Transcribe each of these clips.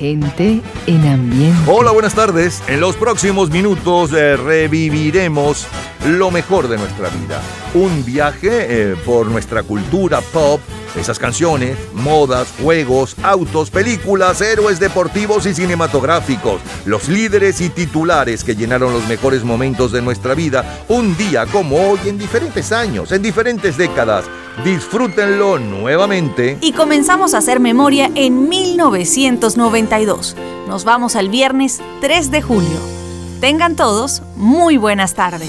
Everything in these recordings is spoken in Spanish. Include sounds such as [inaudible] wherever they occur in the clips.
Gente en ambiente. Hola, buenas tardes. En los próximos minutos eh, reviviremos lo mejor de nuestra vida. Un viaje eh, por nuestra cultura pop esas canciones, modas, juegos, autos, películas, héroes deportivos y cinematográficos, los líderes y titulares que llenaron los mejores momentos de nuestra vida, un día como hoy en diferentes años, en diferentes décadas. Disfrútenlo nuevamente. Y comenzamos a hacer memoria en 1992. Nos vamos al viernes 3 de julio. Tengan todos muy buenas tardes.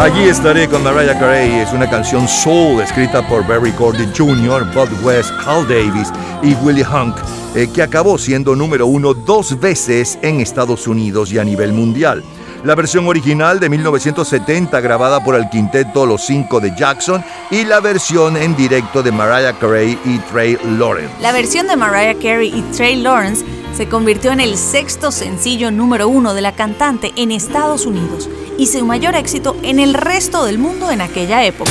Allí estaré con Mariah Carey. Es una canción soul escrita por Barry Gordy Jr., Bud West, Hal Davis y Willie Hunk, eh, que acabó siendo número uno dos veces en Estados Unidos y a nivel mundial. La versión original de 1970 grabada por el quinteto Los Cinco de Jackson y la versión en directo de Mariah Carey y Trey Lawrence. La versión de Mariah Carey y Trey Lawrence se convirtió en el sexto sencillo número uno de la cantante en Estados Unidos y su mayor éxito en el resto del mundo en aquella época.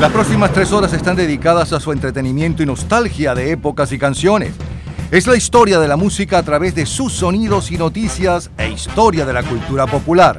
Las próximas tres horas están dedicadas a su entretenimiento y nostalgia de épocas y canciones. Es la historia de la música a través de sus sonidos y noticias e historia de la cultura popular.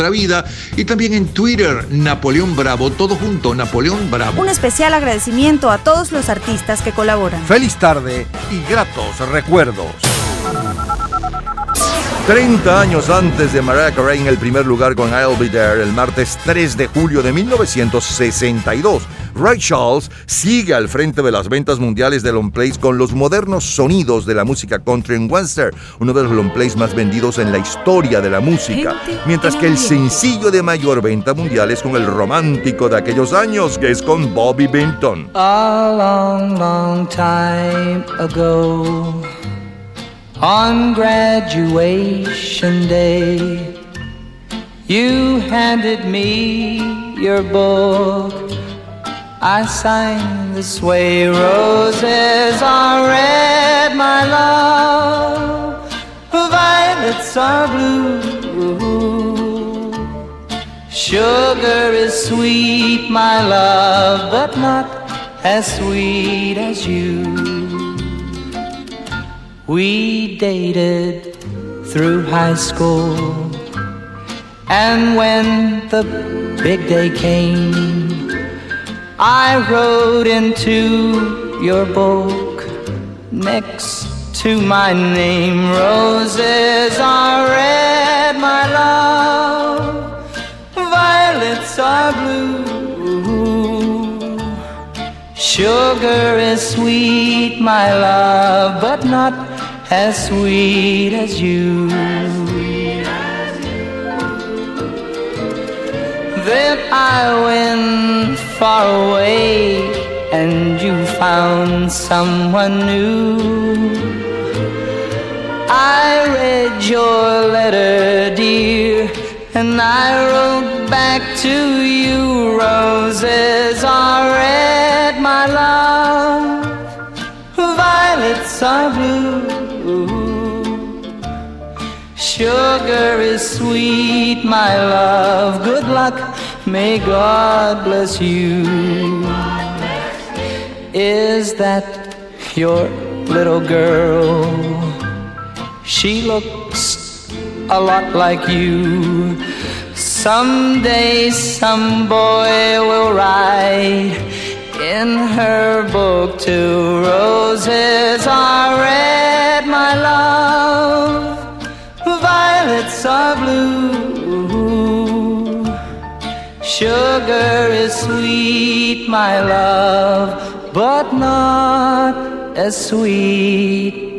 vida y también en Twitter, Napoleón Bravo, todo junto, Napoleón Bravo. Un especial agradecimiento a todos los artistas que colaboran. Feliz tarde y gratos recuerdos. 30 años antes de Mariah Carey en el primer lugar con I'll Be There, el martes 3 de julio de 1962. Ray Charles sigue al frente de las ventas mundiales de long plays con los modernos sonidos de la música country en western, uno de los long plays más vendidos en la historia de la música, mientras que el sencillo de mayor venta mundial es con el romántico de aquellos años, que es con Bobby Binton. A long, long time ago. On graduation day, you handed me your book. I signed this way roses are red, my love, violets are blue. Sugar is sweet, my love, but not as sweet as you. We dated through high school, and when the big day came, I wrote into your book next to my name. Roses are red, my love, violets are blue. Sugar is sweet, my love, but not as sweet as you. Then I went far away and you found someone new. I read your letter, dear, and I wrote back to you. Roses are red, my love, violets are blue. Sugar is sweet, my love. Good luck, may God bless you. Is that your little girl? She looks a lot like you. Someday some boy will write in her book two roses are red, my love violets are blue. Sugar is sweet, my love, but not as sweet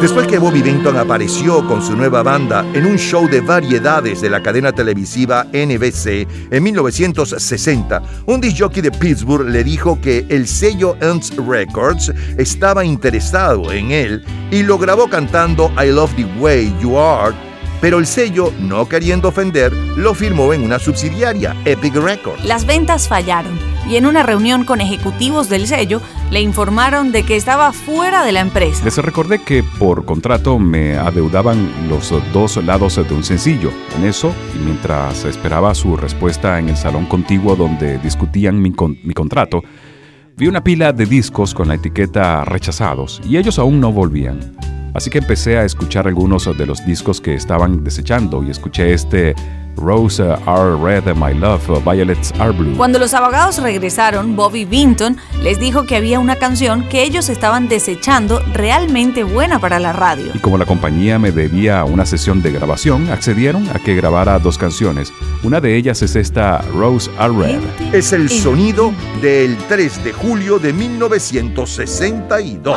Después que Bobby Binton apareció con su nueva banda en un show de variedades de la cadena televisiva NBC en 1960, un disc jockey de Pittsburgh le dijo que el sello Ernst Records estaba interesado en él y lo grabó cantando I Love the Way You Are pero el sello, no queriendo ofender, lo firmó en una subsidiaria, Epic Records. Las ventas fallaron y en una reunión con ejecutivos del sello le informaron de que estaba fuera de la empresa. Les recordé que por contrato me adeudaban los dos lados de un sencillo. En eso, mientras esperaba su respuesta en el salón contiguo donde discutían mi, mi contrato, vi una pila de discos con la etiqueta rechazados y ellos aún no volvían. Así que empecé a escuchar algunos de los discos que estaban desechando y escuché este Rose Are Red, My Love, Violets Are Blue. Cuando los abogados regresaron, Bobby Vinton les dijo que había una canción que ellos estaban desechando realmente buena para la radio. Y como la compañía me debía una sesión de grabación, accedieron a que grabara dos canciones. Una de ellas es esta Rose Are Red. Es el sonido del 3 de julio de 1962.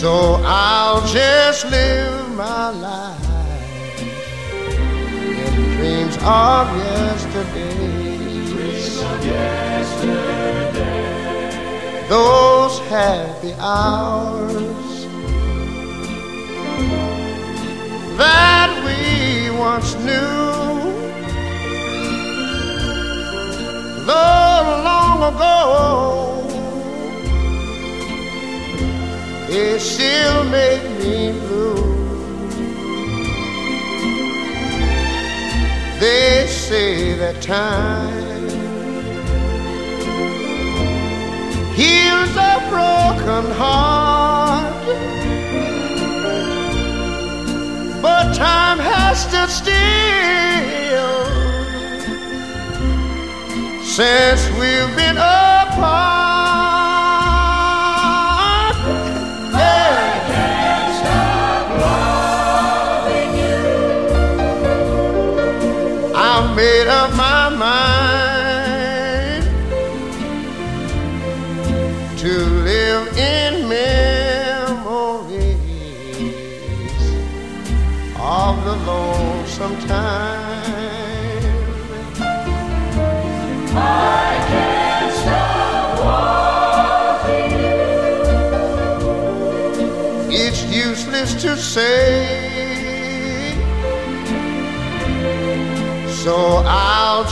So I'll just live my life in dreams of yesterday. Those happy hours that we once knew. Though long ago, it still make me blue. They say that time heals a broken heart, but time has stood still since we've been apart.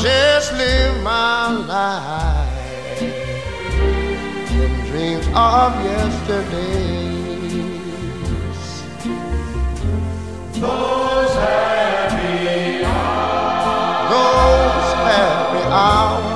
Just live my life in dreams of yesterdays. Those happy hours. Those happy hours.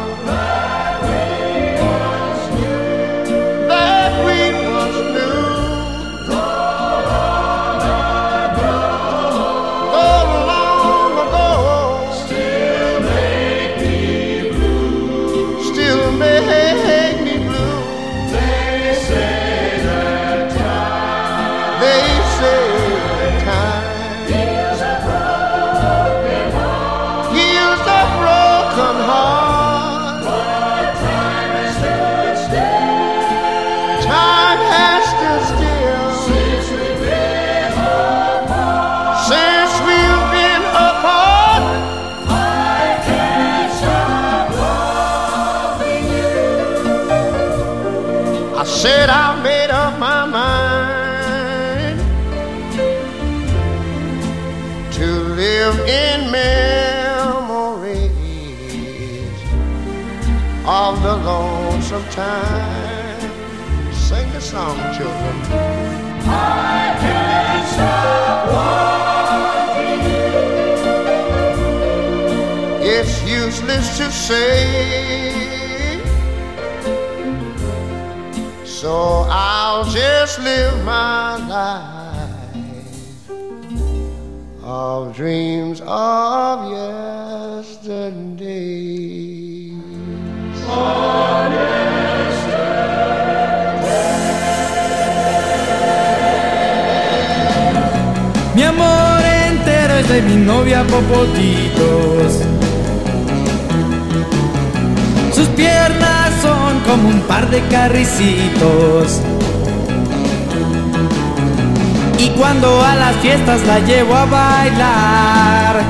Said I made up my mind to live in memories of the lonesome time. Sing the song, children. I can't stop loving you. It's useless to say, so I'll just live my life of dreams of yesterday. Mi amor entero es de mi novia Popotitos. Como un par de carricitos. Y cuando a las fiestas la llevo a bailar,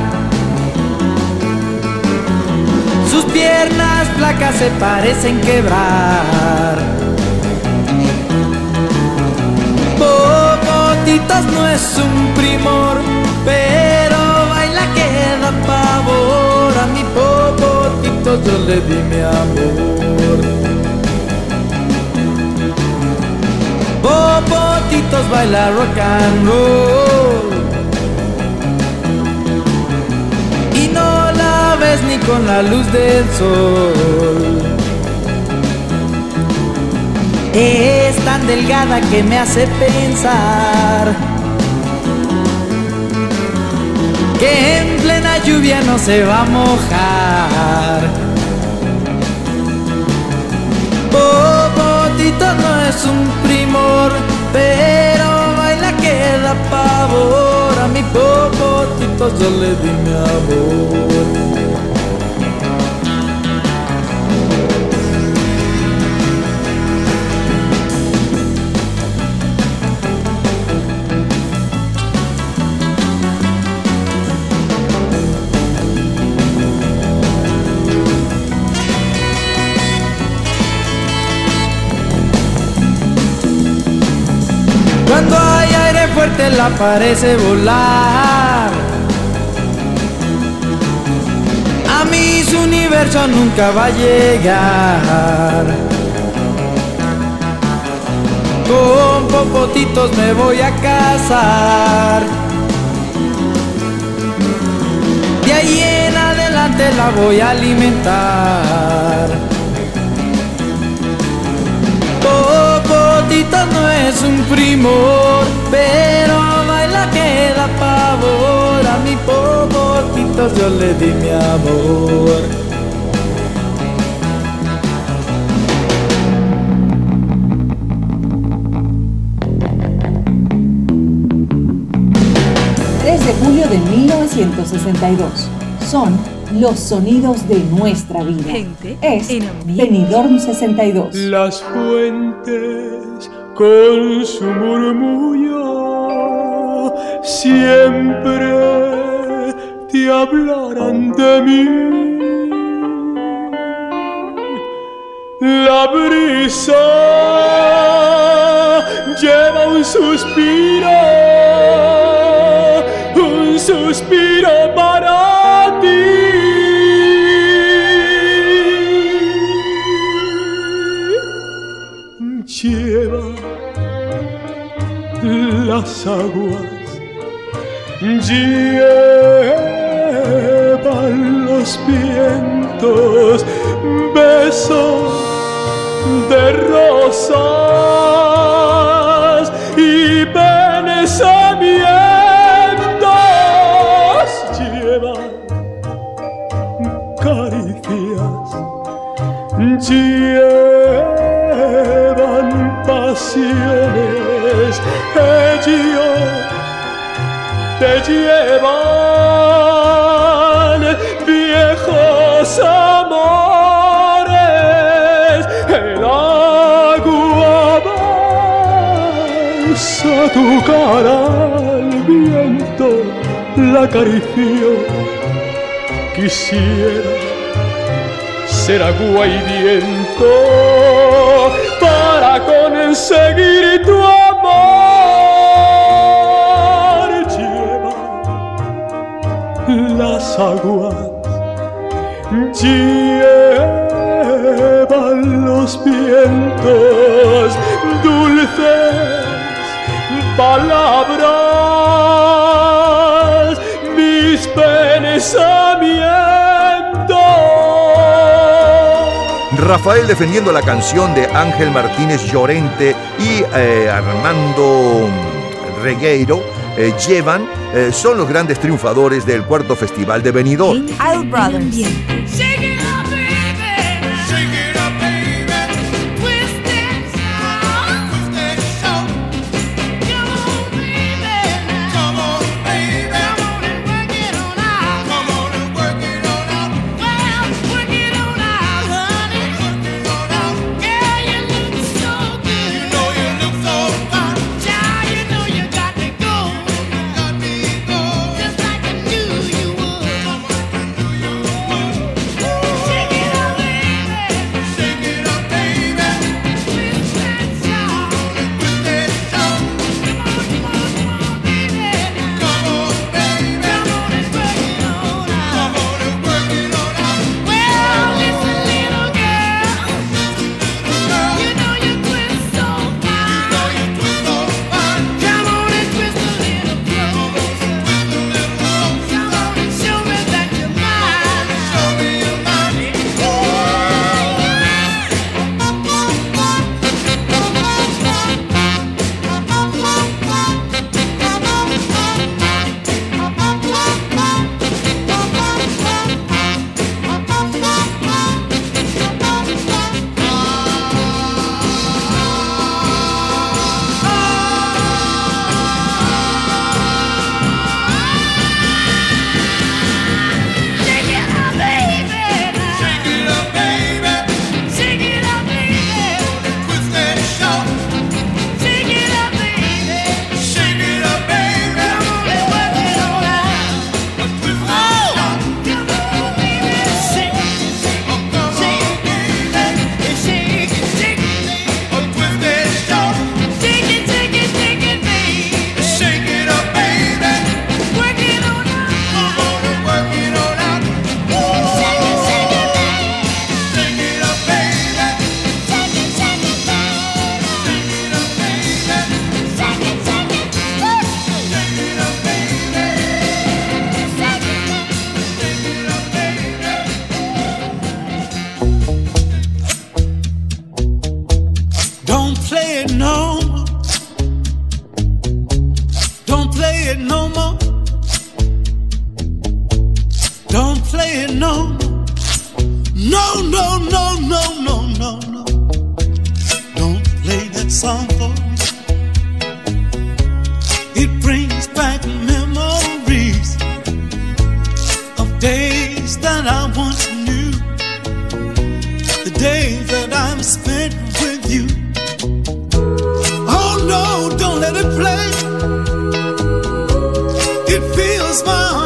sus piernas flacas se parecen quebrar. Popotitos no es un primor, pero baila que da pavor. A mi Popotitos yo le di mi amor. Popotitos baila rock and roll. Y no la ves ni con la luz del sol. Es tan delgada que me hace pensar que en plena lluvia no se va a mojar. Popotito no es un primor, pero baila que da pavor. A mi popotito yo le di mi amor. La parece volar. A mi su universo nunca va a llegar. Con popotitos me voy a casar. De ahí en adelante la voy a alimentar. No es un primor, pero baila que da pavor. A mi popotito yo le di mi amor. de julio de 1962. Son los sonidos de nuestra vida. Gente es. Benidorm 62. Las fuentes con su murmullo siempre te hablarán de mí. La brisa lleva un suspiro, un suspiro para las aguas, llevan los vientos, besos de rosas y pensamientos, llevan caricias, llevan te llevan viejos amores, el agua balsa tu cara al viento, la acarició, quisiera ser agua y viento para conseguir tu amor. Las aguas, llevan los vientos, dulces palabras, mis pensamientos. Rafael defendiendo la canción de Ángel Martínez Llorente y eh, Armando Regueiro eh, llevan, eh, son los grandes triunfadores del cuarto festival de Benidorm. Don't play it no more. Don't play it no more. No, no, no, no, no, no, no. Don't play that song for me. It brings back memories of days that I once knew. The days that I've spent with you. Oh no, don't let it play smile.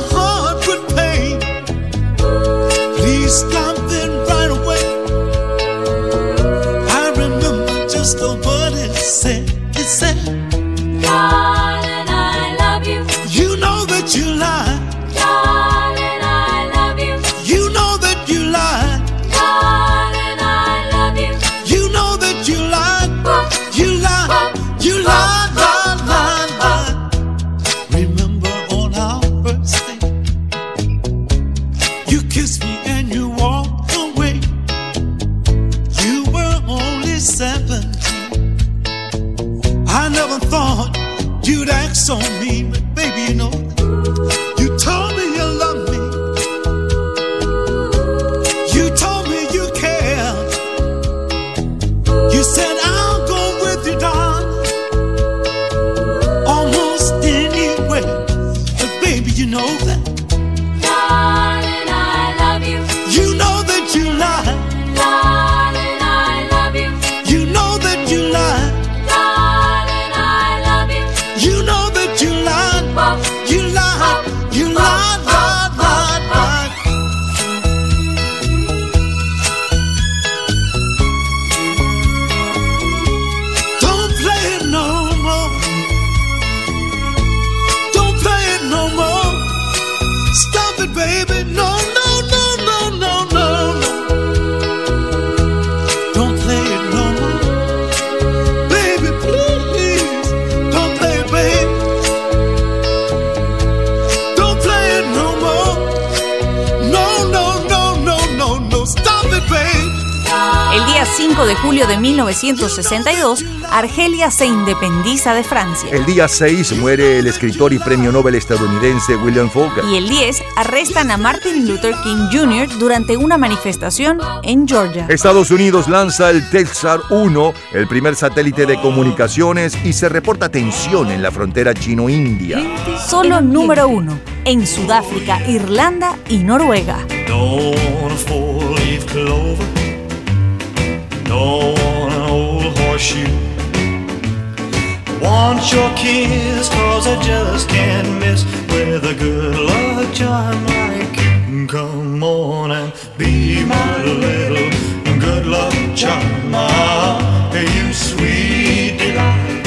Argelia se independiza de Francia. El día 6 muere el escritor y premio Nobel estadounidense William Faulkner. Y el 10 arrestan a Martin Luther King Jr. durante una manifestación en Georgia. Estados Unidos lanza el Telstar 1, el primer satélite de comunicaciones, y se reporta tensión en la frontera chino-india. Solo número uno en Sudáfrica, Irlanda y Noruega. Don't Want your kiss, cause I just can't miss with a good luck charm like. Come on and be my little good luck charm. You sweet delight.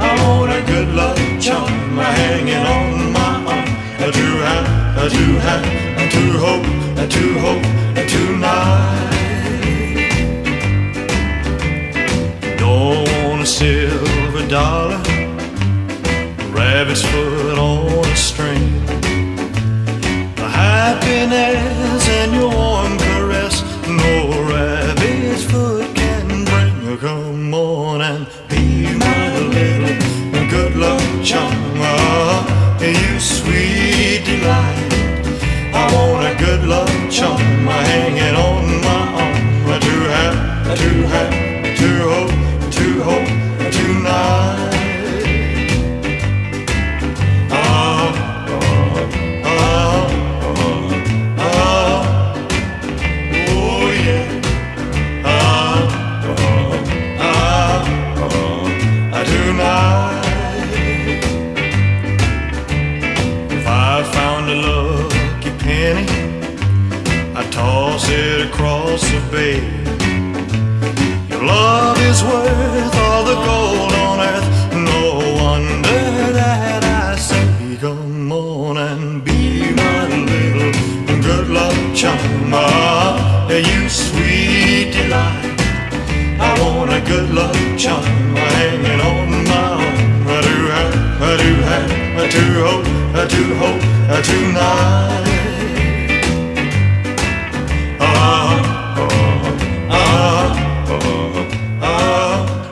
I want a good luck charm hanging on my arm. To have, a to have, to hope, to hope tonight. Rabbit's foot on a string. The happiness in your warm caress, no rabbit's foot can bring. Come on and be my little good luck charm. Ah, you sweet delight. I want a good luck charm hanging on my arm. To have, to have,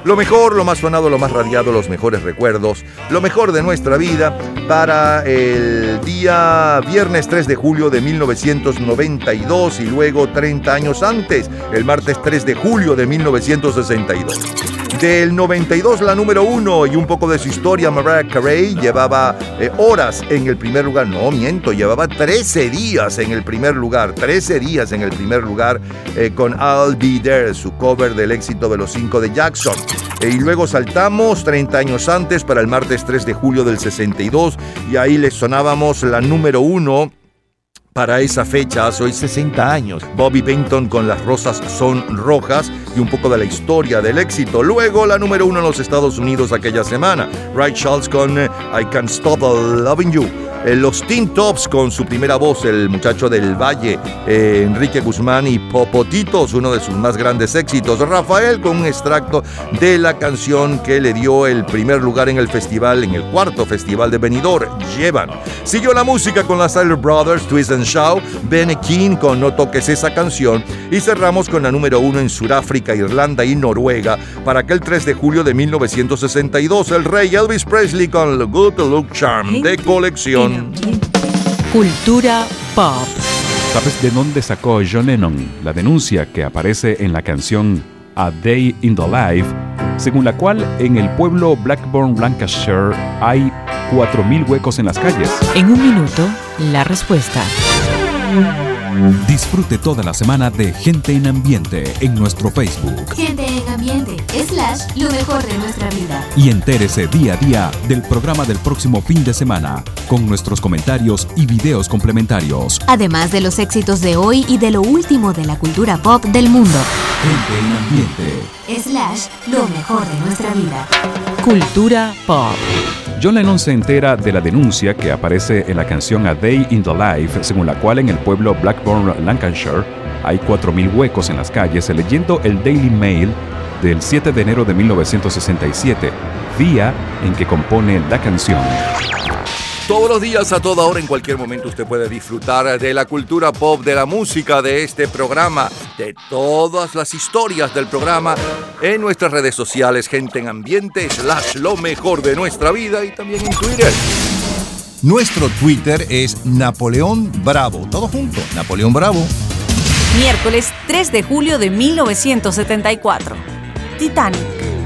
Lo mejor, lo más sonado, lo más radiado, los mejores recuerdos, lo mejor de nuestra vida para el día viernes 3 de julio de 1992 y luego 30 años antes, el martes 3 de julio de 1962. Del 92 la número uno y un poco de su historia, Mariah Carey llevaba eh, horas en el primer lugar, no miento, llevaba 13 días en el primer lugar, 13 días en el primer lugar eh, con I'll Be There, su cover del éxito de los 5 de Jackson. Eh, y luego saltamos 30 años antes para el martes 3 de julio del 62 y ahí le sonábamos la número uno para esa fecha, hace hoy 60 años. Bobby Benton con Las Rosas Son Rojas y un poco de la historia del éxito. Luego la número uno en los Estados Unidos aquella semana. Ray Charles con eh, I Can't Stop Loving You. Eh, los Teen Tops con su primera voz, el muchacho del Valle, eh, Enrique Guzmán y Popotitos, uno de sus más grandes éxitos. Rafael con un extracto de la canción que le dio el primer lugar en el festival, en el cuarto festival de Benidorm, Llevan. Siguió la música con las Tyler Brothers, Twist and Shout, Ben King con No toques esa canción y cerramos con la número uno en Sudáfrica, Irlanda y Noruega para aquel 3 de julio de 1962, el rey Elvis Presley con The Good Look Charm de colección. Cultura pop. ¿Sabes de dónde sacó John Lennon la denuncia que aparece en la canción A Day in the Life, según la cual en el pueblo Blackburn, Lancashire, hay 4.000 huecos en las calles? En un minuto, la respuesta. Disfrute toda la semana de Gente en Ambiente en nuestro Facebook lo mejor de nuestra vida. y entérese día a día del programa del próximo fin de semana con nuestros comentarios y videos complementarios. Además de los éxitos de hoy y de lo último de la cultura pop del mundo. Gente en Ambiente. Slash, lo mejor de nuestra vida. Cultura pop. John Lennon se entera de la denuncia que aparece en la canción A Day in the Life, según la cual en el pueblo Blackburn, Lancashire, hay 4.000 huecos en las calles, leyendo el Daily Mail del 7 de enero de 1967, día en que compone la canción. Todos los días, a toda hora, en cualquier momento, usted puede disfrutar de la cultura pop, de la música, de este programa, de todas las historias del programa en nuestras redes sociales, gente en ambiente, slash lo mejor de nuestra vida y también en Twitter. Nuestro Twitter es Napoleón Bravo. Todo junto, Napoleón Bravo. Miércoles 3 de julio de 1974. Titanic.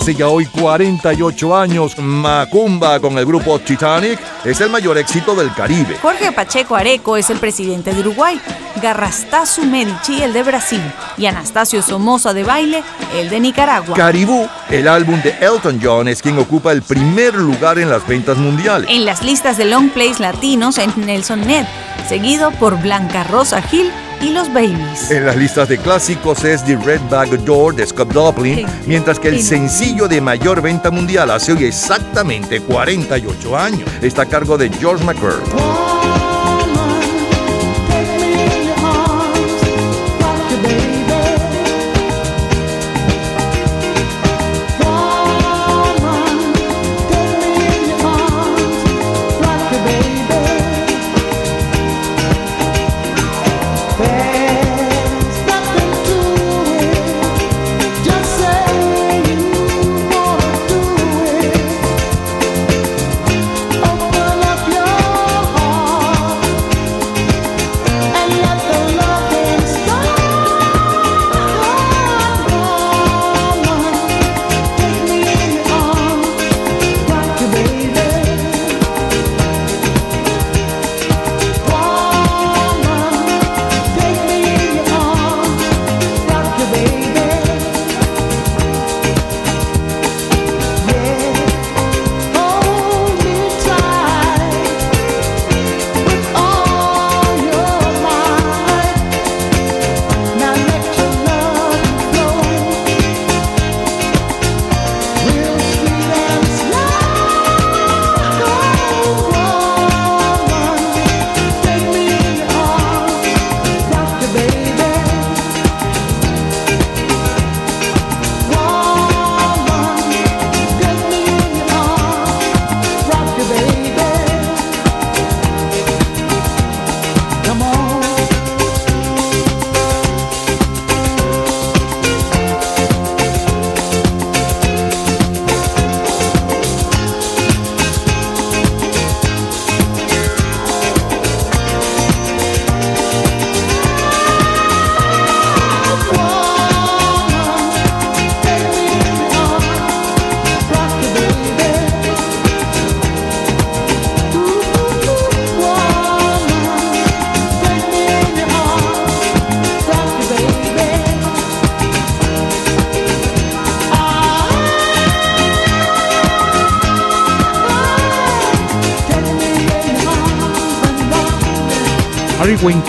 Hace ya hoy 48 años, Macumba con el grupo Titanic es el mayor éxito del Caribe. Jorge Pacheco Areco es el presidente de Uruguay, Garrastazu Medici el de Brasil y Anastasio Somoza de Baile el de Nicaragua. Caribú, el álbum de Elton John, es quien ocupa el primer lugar en las ventas mundiales. En las listas de long plays latinos en Nelson Net, seguido por Blanca Rosa Gil y los Babies. En las listas de clásicos es The Red Bag Door de Scott Joplin, mientras que el sencillo de mayor venta mundial hace hoy exactamente 48 años. Está a cargo de George McCurry.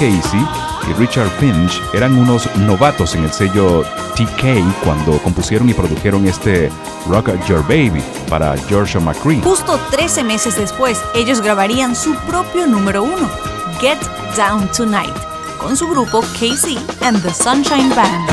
Casey y Richard Finch eran unos novatos en el sello TK cuando compusieron y produjeron este Rock Your Baby para George McCree. Justo 13 meses después, ellos grabarían su propio número uno, Get Down Tonight, con su grupo Casey and the Sunshine Band.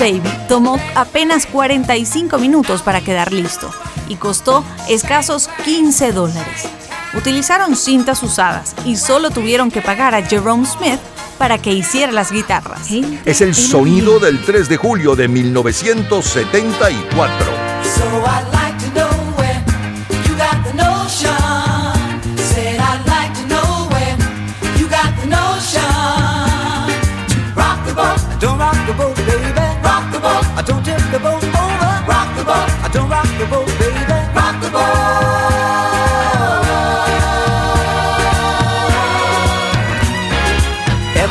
Baby tomó apenas 45 minutos para quedar listo y costó escasos 15 dólares. Utilizaron cintas usadas y solo tuvieron que pagar a Jerome Smith para que hiciera las guitarras. Es el sonido del 3 de julio de 1974.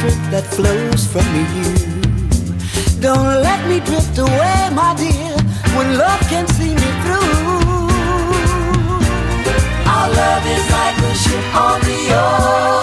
drip that flows from you. Don't let me drift away, my dear, when love can see me through. Our love is like a ship on the ocean.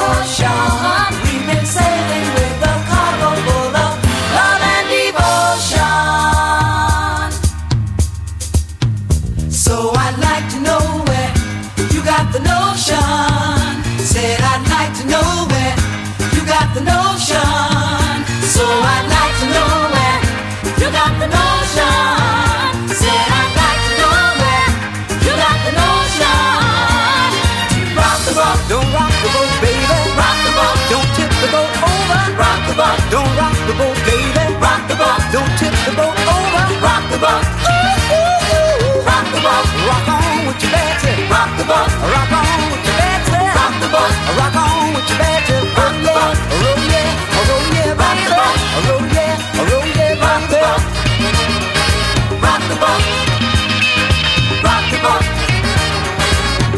the boat, rock on with your bad. Rock the boat, rock on with your bad. Rock the boat, roll yeah, roll yeah, rock the boat, roll yeah, roll yeah. Rock the boat, rock the boat,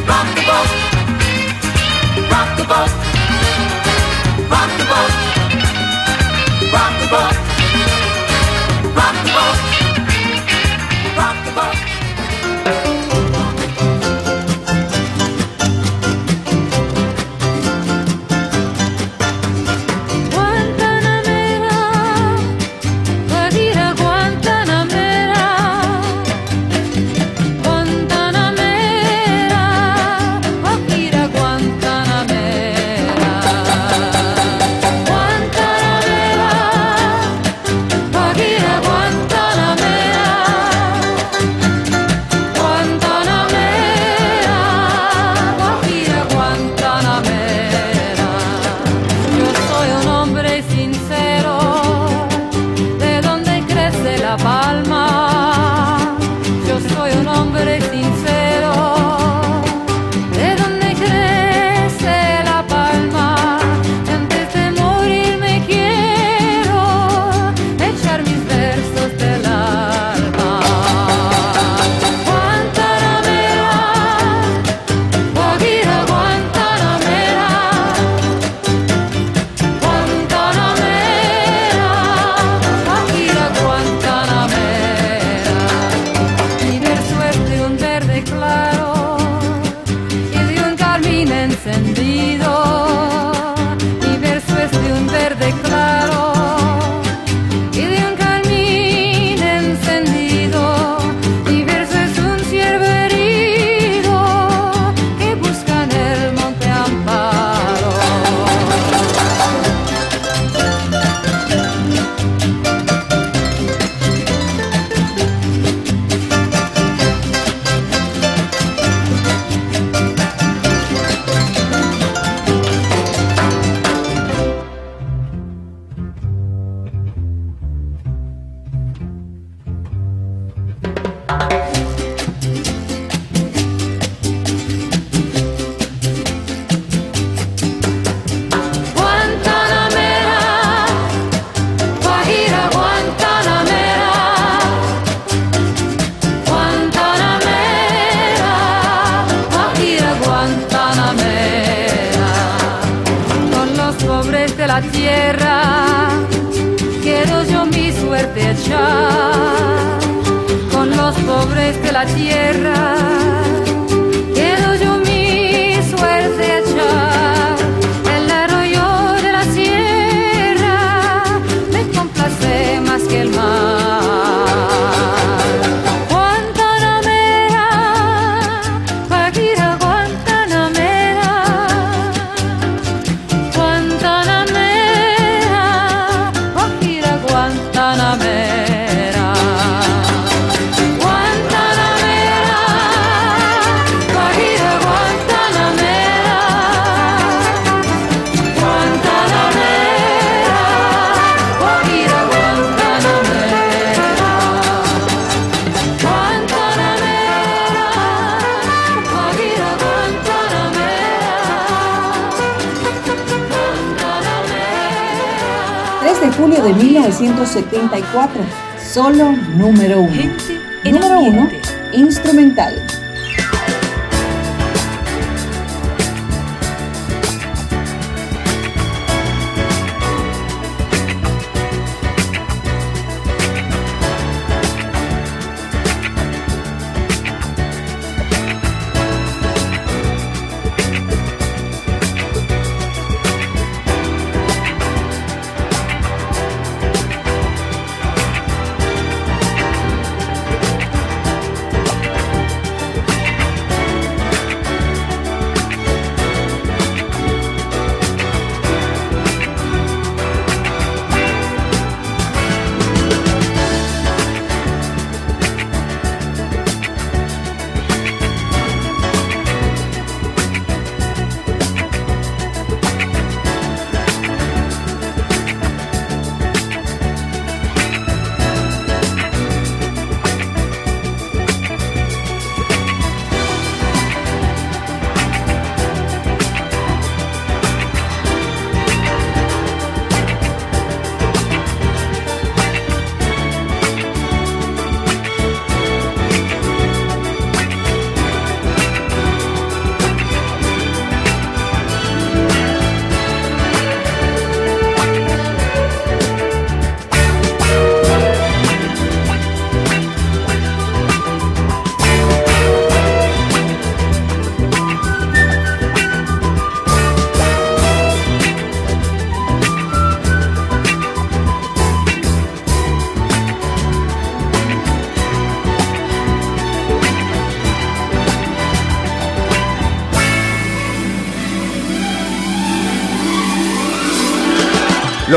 rock the boat, rock the boat.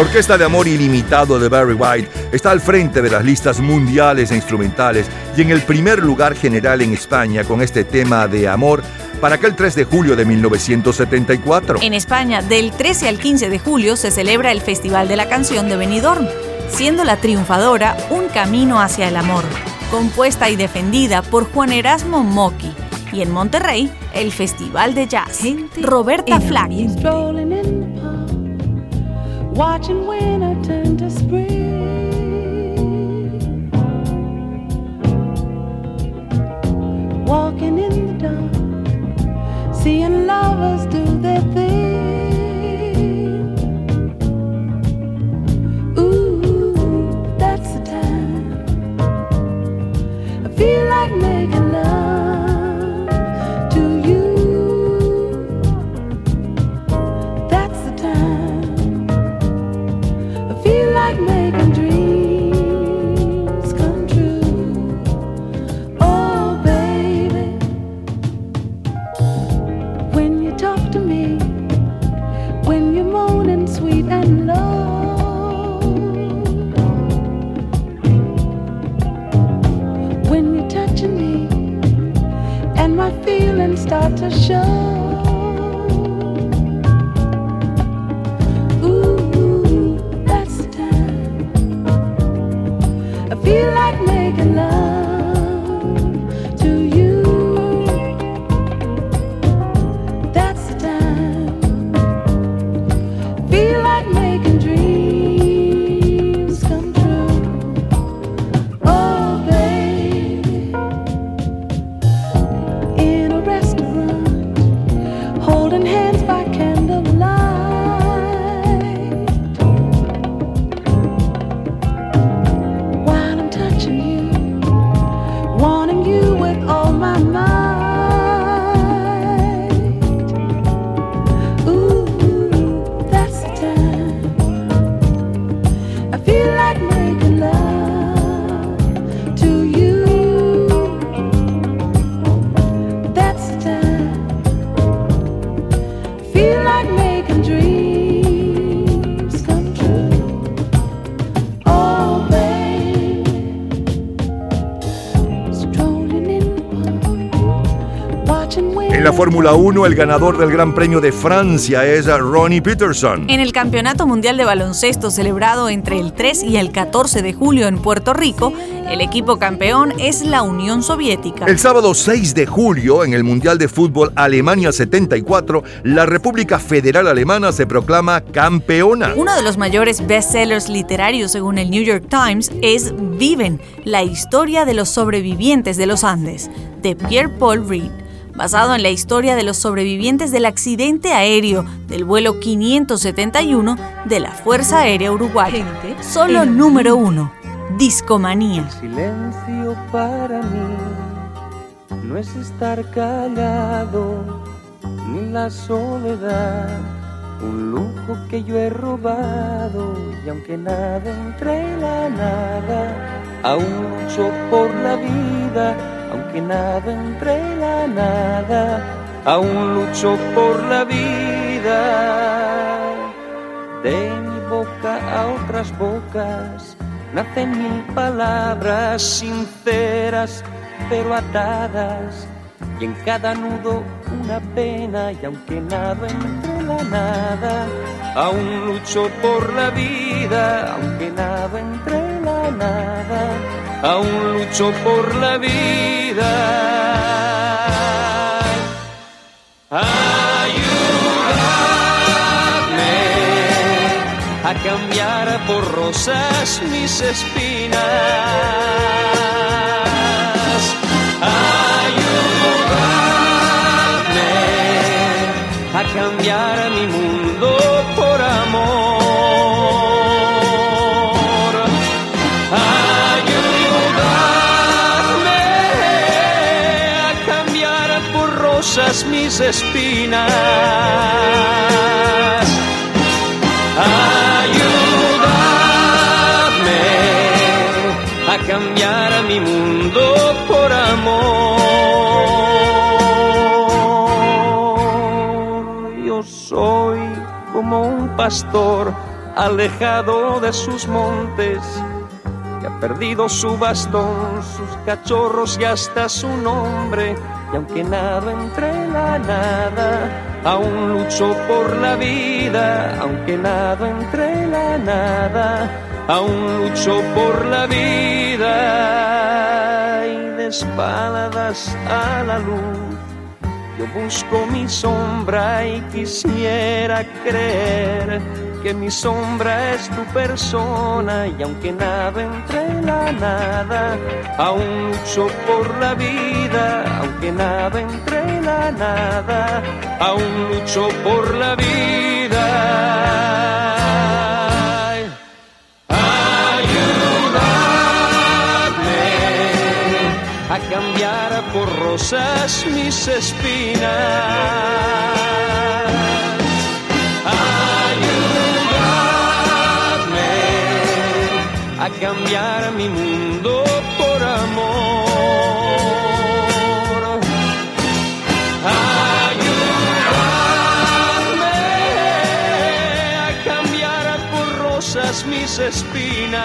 orquesta de amor ilimitado de Barry White está al frente de las listas mundiales e instrumentales y en el primer lugar general en España con este tema de amor para aquel 3 de julio de 1974. En España, del 13 al 15 de julio se celebra el Festival de la Canción de Benidorm, siendo la triunfadora Un Camino hacia el Amor, compuesta y defendida por Juan Erasmo Mocky. Y en Monterrey, el Festival de Jazz. Roberta Flack. watching winter turn to spring. Fórmula 1, el ganador del Gran Premio de Francia es Ronnie Peterson. En el Campeonato Mundial de Baloncesto celebrado entre el 3 y el 14 de julio en Puerto Rico, el equipo campeón es la Unión Soviética. El sábado 6 de julio, en el Mundial de Fútbol Alemania 74, la República Federal Alemana se proclama campeona. Uno de los mayores bestsellers literarios, según el New York Times, es Viven, la historia de los sobrevivientes de los Andes, de Pierre Paul Reed basado en la historia de los sobrevivientes del accidente aéreo del vuelo 571 de la Fuerza Aérea Uruguaya. Solo número uno, Discomanía. silencio para mí no es estar callado ni la soledad, un lujo que yo he robado y aunque nada entre la nada, aún lucho por la vida, aunque nada entre la nada, aún lucho por la vida. De mi boca a otras bocas nacen mil palabras sinceras pero atadas y en cada nudo una pena y aunque nada entre la nada aún lucho por la vida aunque nada entre aún lucho por la vida. Ayúdame a cambiar por rosas mis espinas. Ayúdame a cambiar mi mundo mis espinas. Ayúdame a cambiar mi mundo por amor. Yo soy como un pastor alejado de sus montes, que ha perdido su bastón, sus cachorros y hasta su nombre. Y aunque nado entre la nada, aún lucho por la vida, aunque nado entre la nada, aún lucho por la vida y de espaldas a la luz. Yo busco mi sombra y quisiera creer que mi sombra es tu persona y aunque nada entre la nada, aún lucho por la vida, aunque nada entre la nada, aún lucho por la vida. Ayúdame a cambiar por rosas mis espinas. A cambiar mi mundo por amor. Ayúdame a cambiar por rosas mis espinas.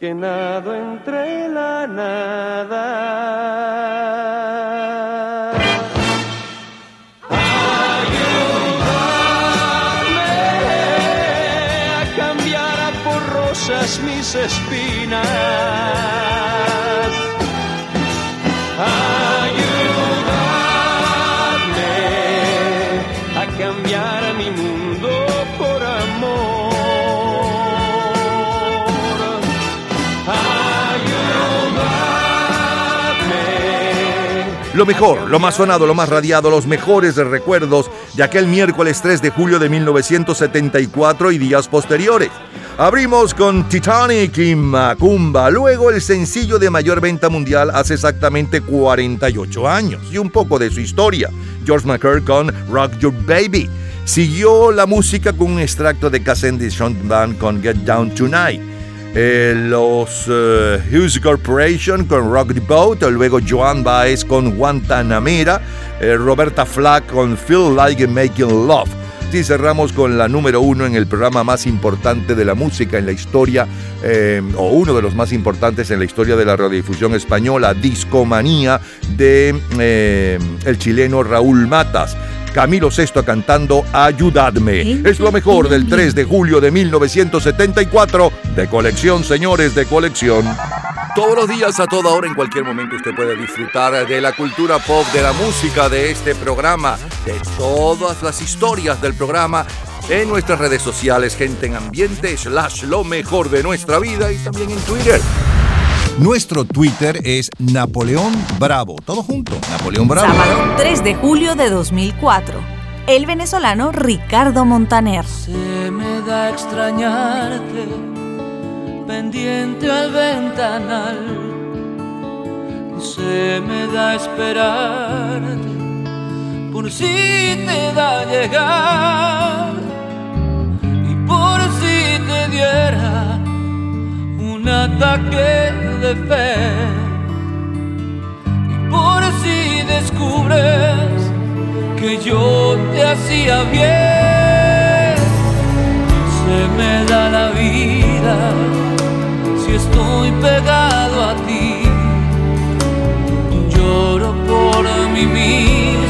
Aunque nado entre la nada. Ayúdame a cambiar por rosas mis espinas. Lo mejor, lo más sonado, lo más radiado, los mejores recuerdos de aquel miércoles 3 de julio de 1974 y días posteriores. Abrimos con Titanic y Macumba, luego el sencillo de mayor venta mundial hace exactamente 48 años y un poco de su historia. George McCurry con Rock Your Baby. Siguió la música con un extracto de Cassandra Sean Band con Get Down Tonight. Eh, los eh, Hughes Corporation con Rock the Boat, luego Joan Baez con Guantanamera, eh, Roberta Flack con Feel Like Making Love. Sí, cerramos con la número uno en el programa más importante de la música en la historia, o uno de los más importantes en la historia de la radiodifusión española, Discomanía, de el chileno Raúl Matas. Camilo Sesto cantando Ayudadme. Es lo mejor del 3 de julio de 1974, de colección, señores, de colección. Todos los días, a toda hora, en cualquier momento, usted puede disfrutar de la cultura pop, de la música, de este programa, de todas las historias del programa en nuestras redes sociales, gente en ambiente, slash lo mejor de nuestra vida y también en Twitter. Nuestro Twitter es Napoleón Bravo. Todo junto, Napoleón Bravo. Sábado 3 de julio de 2004. El venezolano Ricardo Montaner. Se me da extrañarte, pendiente al ventanal. Se me da esperarte, por si te da llegar. Y por si te diera ataque de fe. Y por si descubres que yo te hacía bien. Se me da la vida si estoy pegado a ti. Lloro por mí mismo,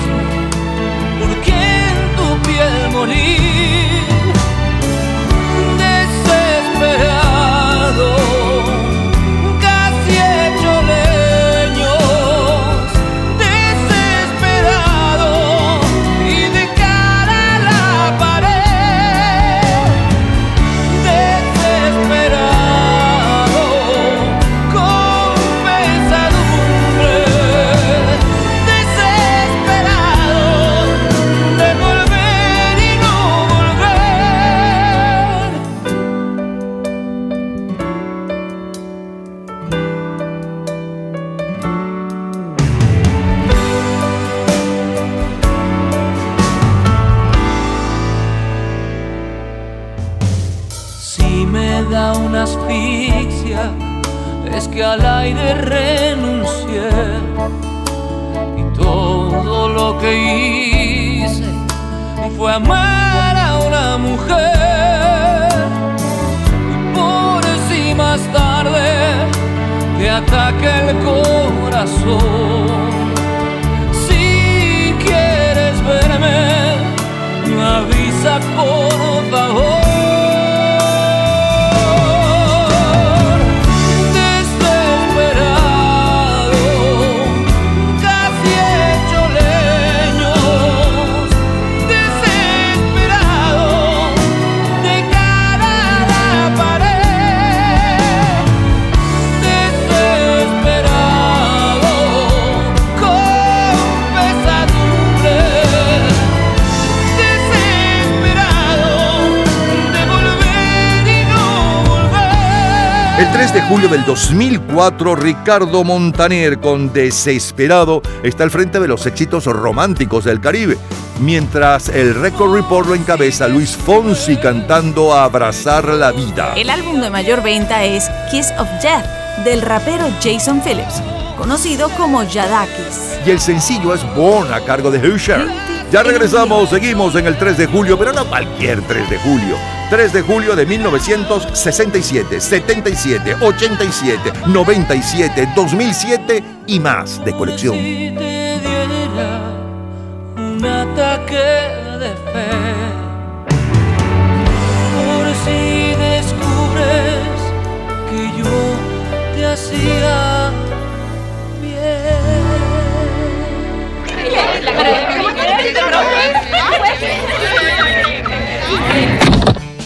2004, Ricardo Montaner, con Desesperado, está al frente de los éxitos románticos del Caribe, mientras el Record Report lo encabeza Luis Fonsi cantando Abrazar la Vida. El álbum de mayor venta es Kiss of Death del rapero Jason Phillips, conocido como Yadakis. Y el sencillo es Born a cargo de Usher. Ya regresamos, seguimos en el 3 de julio, pero no cualquier 3 de julio. 3 de julio de 1967, 77, 87, 97, 2007 y más de colección.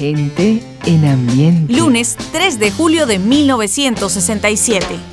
Gente en ambiente. Lunes 3 de julio de 1967.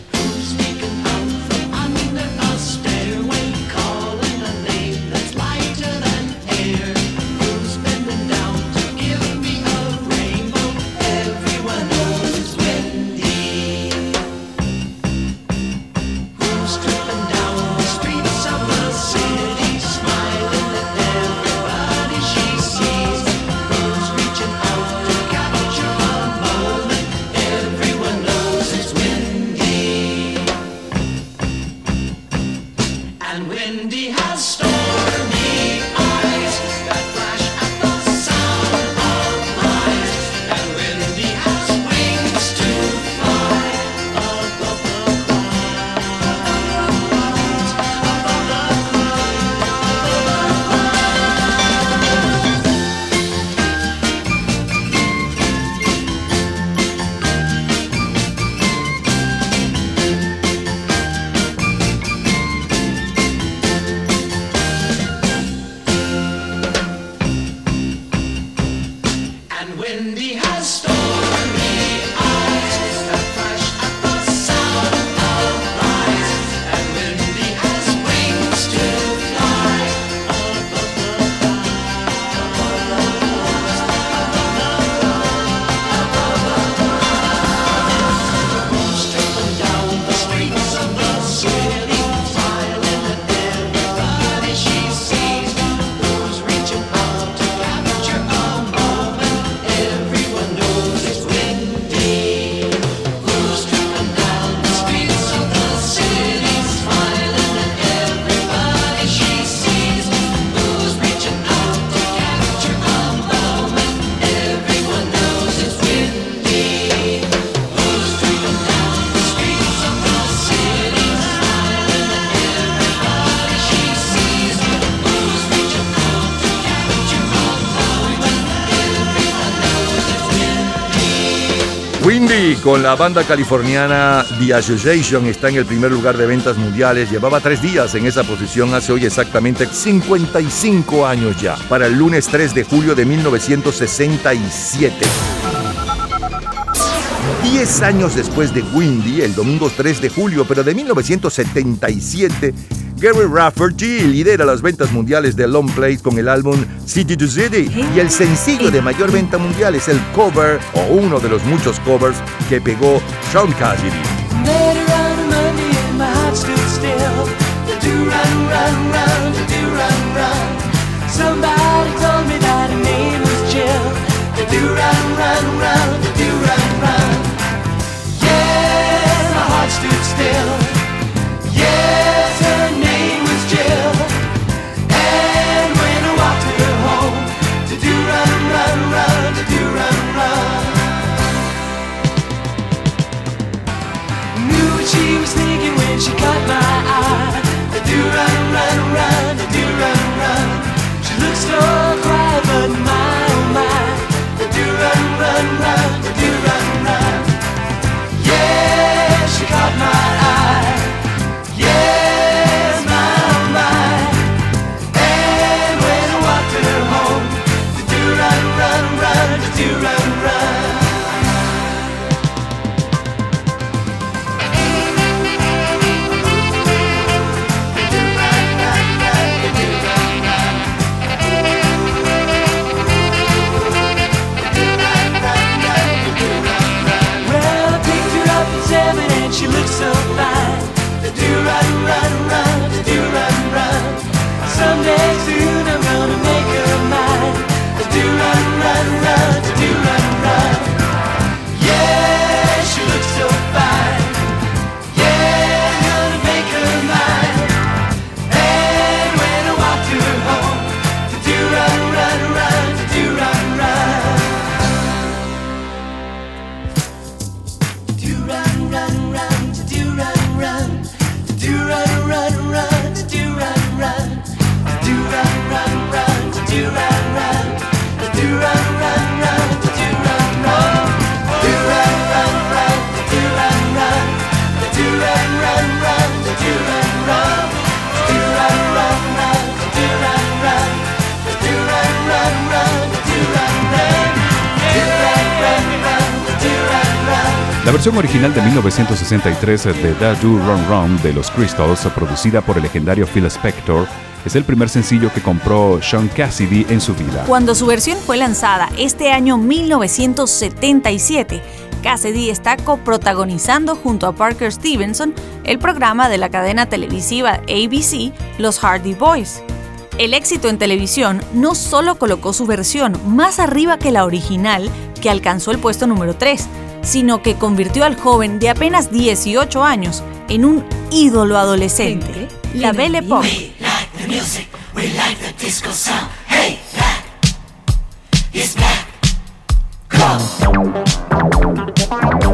Windy con la banda californiana The Association está en el primer lugar de ventas mundiales. Llevaba tres días en esa posición hace hoy exactamente 55 años ya, para el lunes 3 de julio de 1967. Diez años después de Windy, el domingo 3 de julio, pero de 1977, Gary Rafferty lidera las ventas mundiales de Long Play con el álbum City to City. Y el sencillo de mayor venta mundial es el cover o uno de los muchos covers que pegó Sean Cassidy. She caught my eye. The do run, run, run, the do run, run. She looks so La versión original de 1963 de Da Do Run Run de los Crystals, producida por el legendario Phil Spector, es el primer sencillo que compró Sean Cassidy en su vida. Cuando su versión fue lanzada este año 1977, Cassidy está coprotagonizando junto a Parker Stevenson el programa de la cadena televisiva ABC, Los Hardy Boys. El éxito en televisión no solo colocó su versión más arriba que la original, que alcanzó el puesto número 3, sino que convirtió al joven de apenas 18 años en un ídolo adolescente. La Belle Époque. we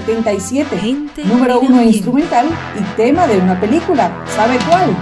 1977. número en 1 ambiente. instrumental y tema de una película. ¿Sabe cuál?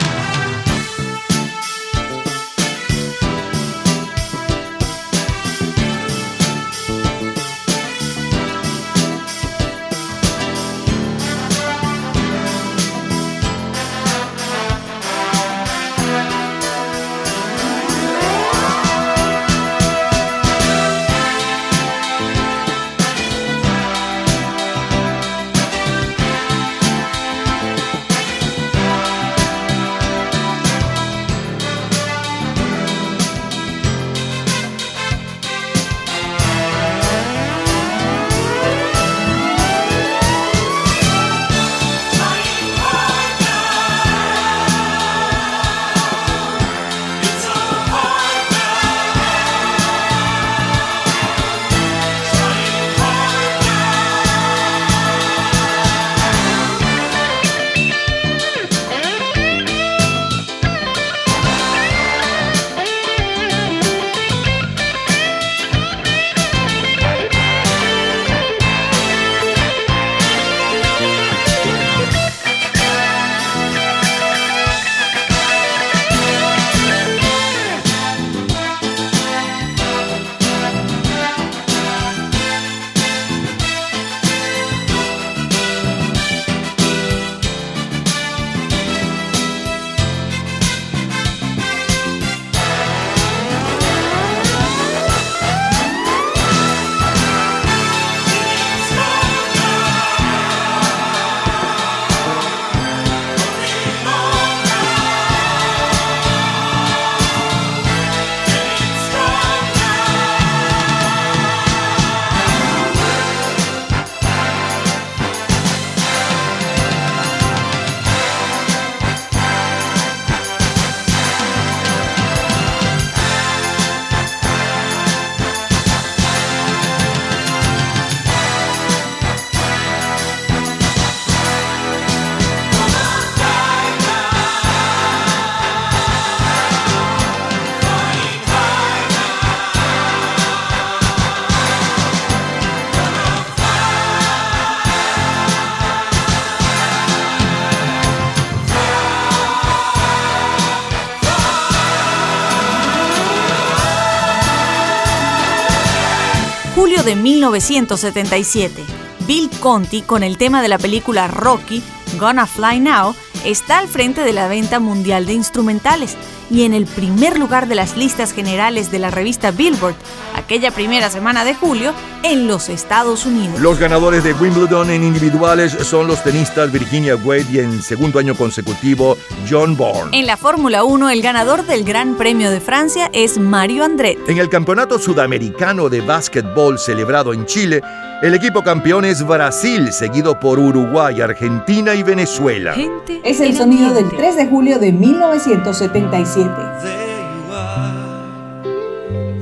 De 1977. Bill Conti, con el tema de la película Rocky, Gonna Fly Now, está al frente de la venta mundial de instrumentales y en el primer lugar de las listas generales de la revista Billboard, aquella primera semana de julio, en los Estados Unidos. Los ganadores de Wimbledon en individuales son los tenistas Virginia Wade y en segundo año consecutivo John Bourne. En la Fórmula 1, el ganador del Gran Premio de Francia es Mario Andretti. En el Campeonato Sudamericano de Básquetbol celebrado en Chile, el equipo campeón es Brasil, seguido por Uruguay, Argentina y Venezuela. Es el sonido del 3 de julio de 1977.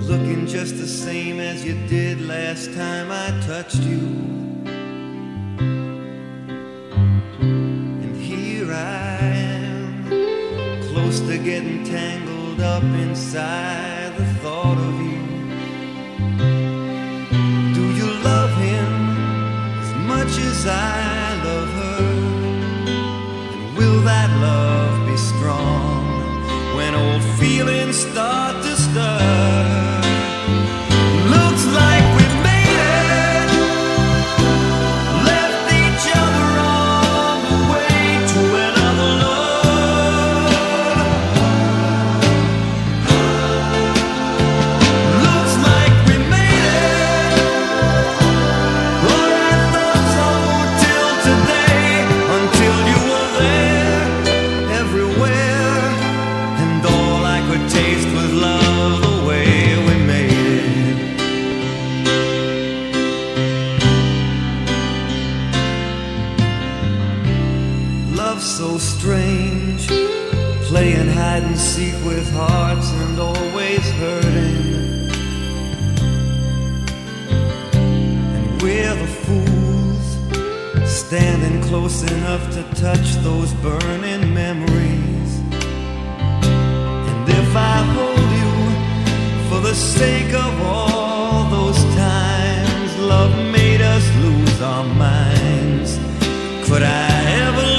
Looking just the same as you did last time I touched you. To getting tangled up inside the thought of you. Do you love him as much as I love her? And will that love be strong when old feelings start to stir? close enough to touch those burning memories. And if I hold you for the sake of all those times love made us lose our minds, could I ever?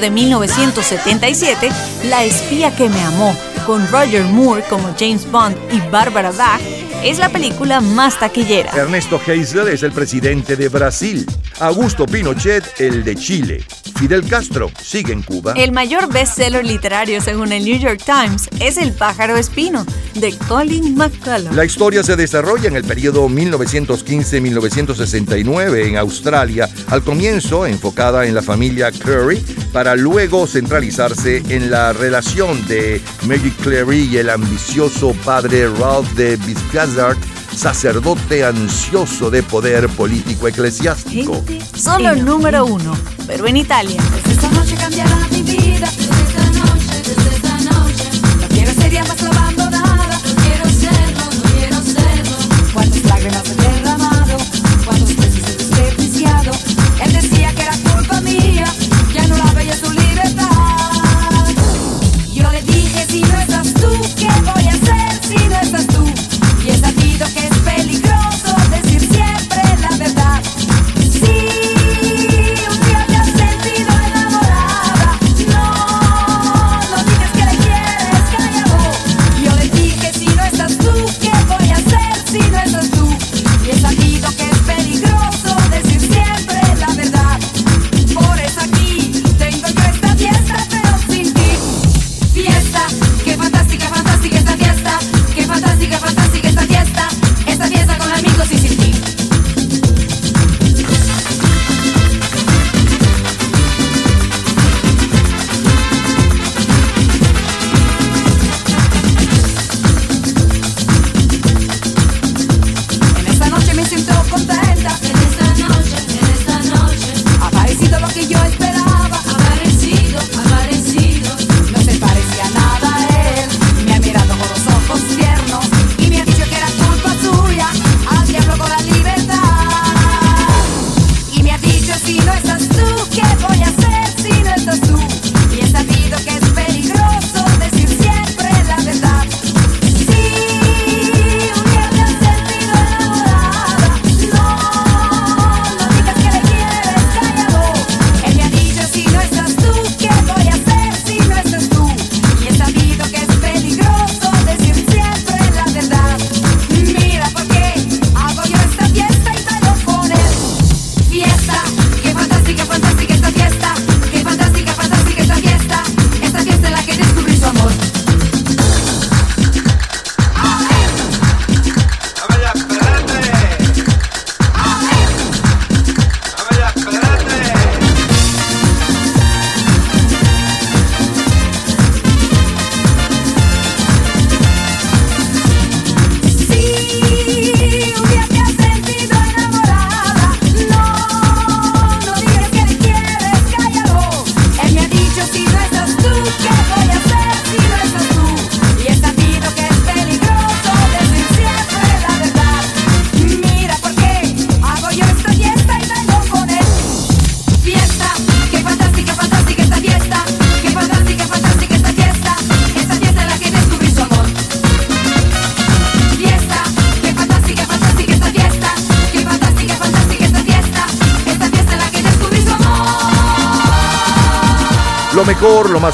De 1977, La espía que me amó, con Roger Moore como James Bond y Barbara Bach, es la película más taquillera. Ernesto Geisler es el presidente de Brasil. Augusto Pinochet, el de Chile. Fidel Castro sigue en Cuba. El mayor bestseller literario según el New York Times es El pájaro espino, de Colin McCullough. La historia se desarrolla en el periodo 1915-1969 en Australia, al comienzo enfocada en la familia Curry, para luego centralizarse en la relación de Maggie Clary y el ambicioso padre Ralph de Biscazard, sacerdote ansioso de poder político eclesiástico. Solo el número uno, pero en Italia. Esta noche cambiará mi vida. Desde esta noche, desde esta noche. No quiero ser ya más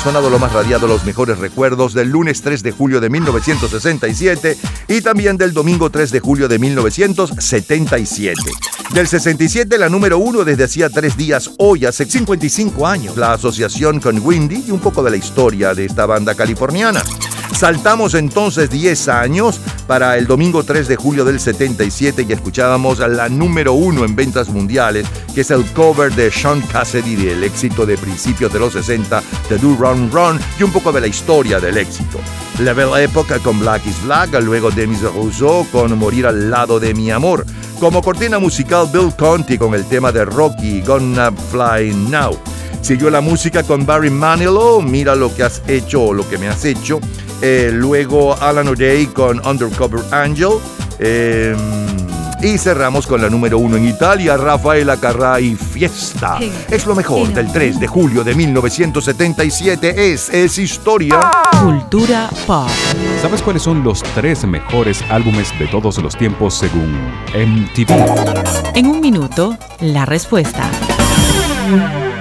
sonado, lo más radiado, los mejores recuerdos del lunes 3 de julio de 1967 y también del domingo 3 de julio de 1977. Del 67, la número uno desde hacía tres días, hoy hace 55 años, la asociación con Windy y un poco de la historia de esta banda californiana. Saltamos entonces 10 años para el domingo 3 de julio del 77 y escuchábamos la número uno en ventas mundiales, que es el cover de Sean Cassidy del éxito de principios de los 60 de Do Run Run y un poco de la historia del éxito. Level Época con Black is Black, luego Demis Rousseau con Morir al lado de mi amor. Como cortina musical Bill Conti con el tema de Rocky, Gonna Fly Now. Siguió la música con Barry Manilow, Mira lo que has hecho o lo que me has hecho. Eh, luego Alan O'Day con Undercover Angel. Eh, y cerramos con la número uno en Italia, Rafaela Carrà y Fiesta. Es lo mejor del 3 de julio de 1977. Es, es historia. Cultura pop. ¿Sabes cuáles son los tres mejores álbumes de todos los tiempos según MTV? En un minuto, la respuesta.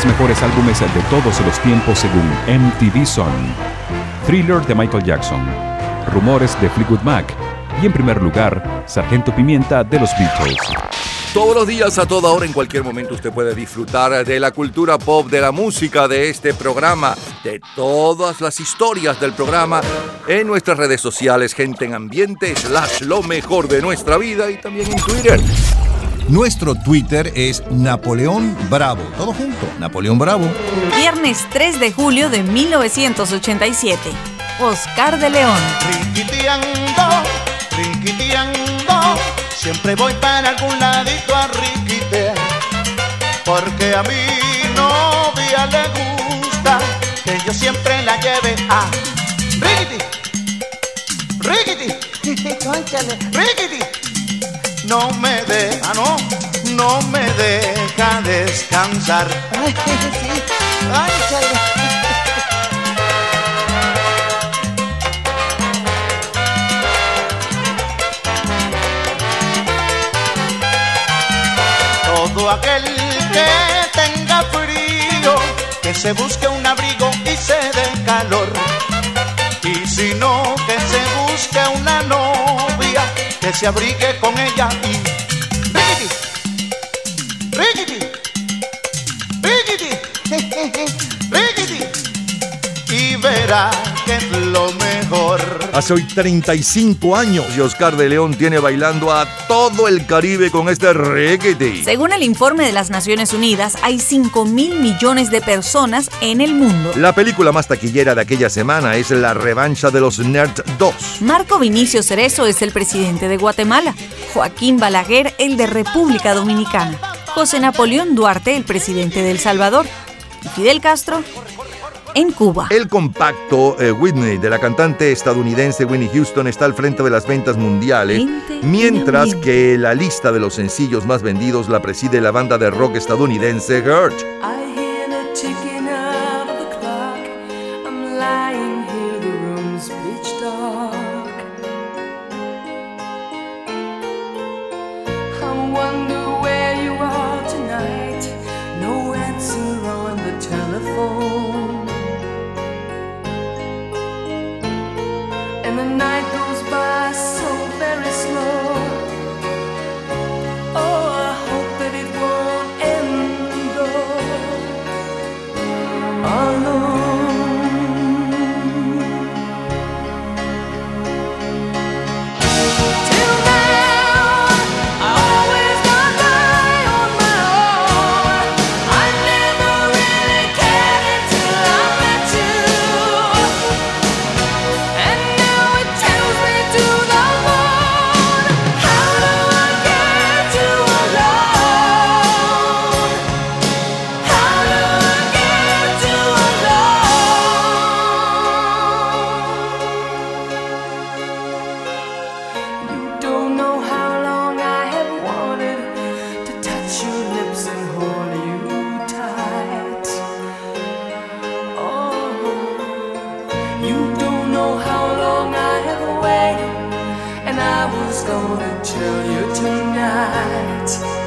Tres mejores álbumes de todos los tiempos según MTV son Thriller de Michael Jackson, Rumores de Fleetwood Mac y en primer lugar Sargento Pimienta de los Beatles. Todos los días, a toda hora, en cualquier momento, usted puede disfrutar de la cultura pop, de la música, de este programa, de todas las historias del programa en nuestras redes sociales, gente en ambiente, slash lo mejor de nuestra vida y también en Twitter. Nuestro Twitter es Napoleón Bravo. Todo junto, Napoleón Bravo. Viernes 3 de julio de 1987. Oscar de León. Riquiteando, riquiteando, siempre voy para algún ladito a riquitear. Porque a mi novia le gusta que yo siempre la lleve a riquiti, riquiti, [laughs] riquiti. No me deja, no, no me deja descansar. Ay, [laughs] sí, ay. Todo aquel que tenga frío, que se busque un abrigo y se dé calor. Y si no, que se busque una novia, que se abrigue con ella y riquiti, riquiti, riquiti, [laughs] riquiti, y verá que lo. Hace hoy 35 años y Oscar de León tiene bailando a todo el Caribe con este reggae. Según el informe de las Naciones Unidas, hay 5 mil millones de personas en el mundo. La película más taquillera de aquella semana es La revancha de los Nerds 2. Marco Vinicio Cerezo es el presidente de Guatemala, Joaquín Balaguer el de República Dominicana, José Napoleón Duarte el presidente de El Salvador y Fidel Castro en Cuba. El compacto eh, Whitney de la cantante estadounidense Winnie Houston está al frente de las ventas mundiales, mientras que la lista de los sencillos más vendidos la preside la banda de rock estadounidense Hurt. Gonna tell you tonight.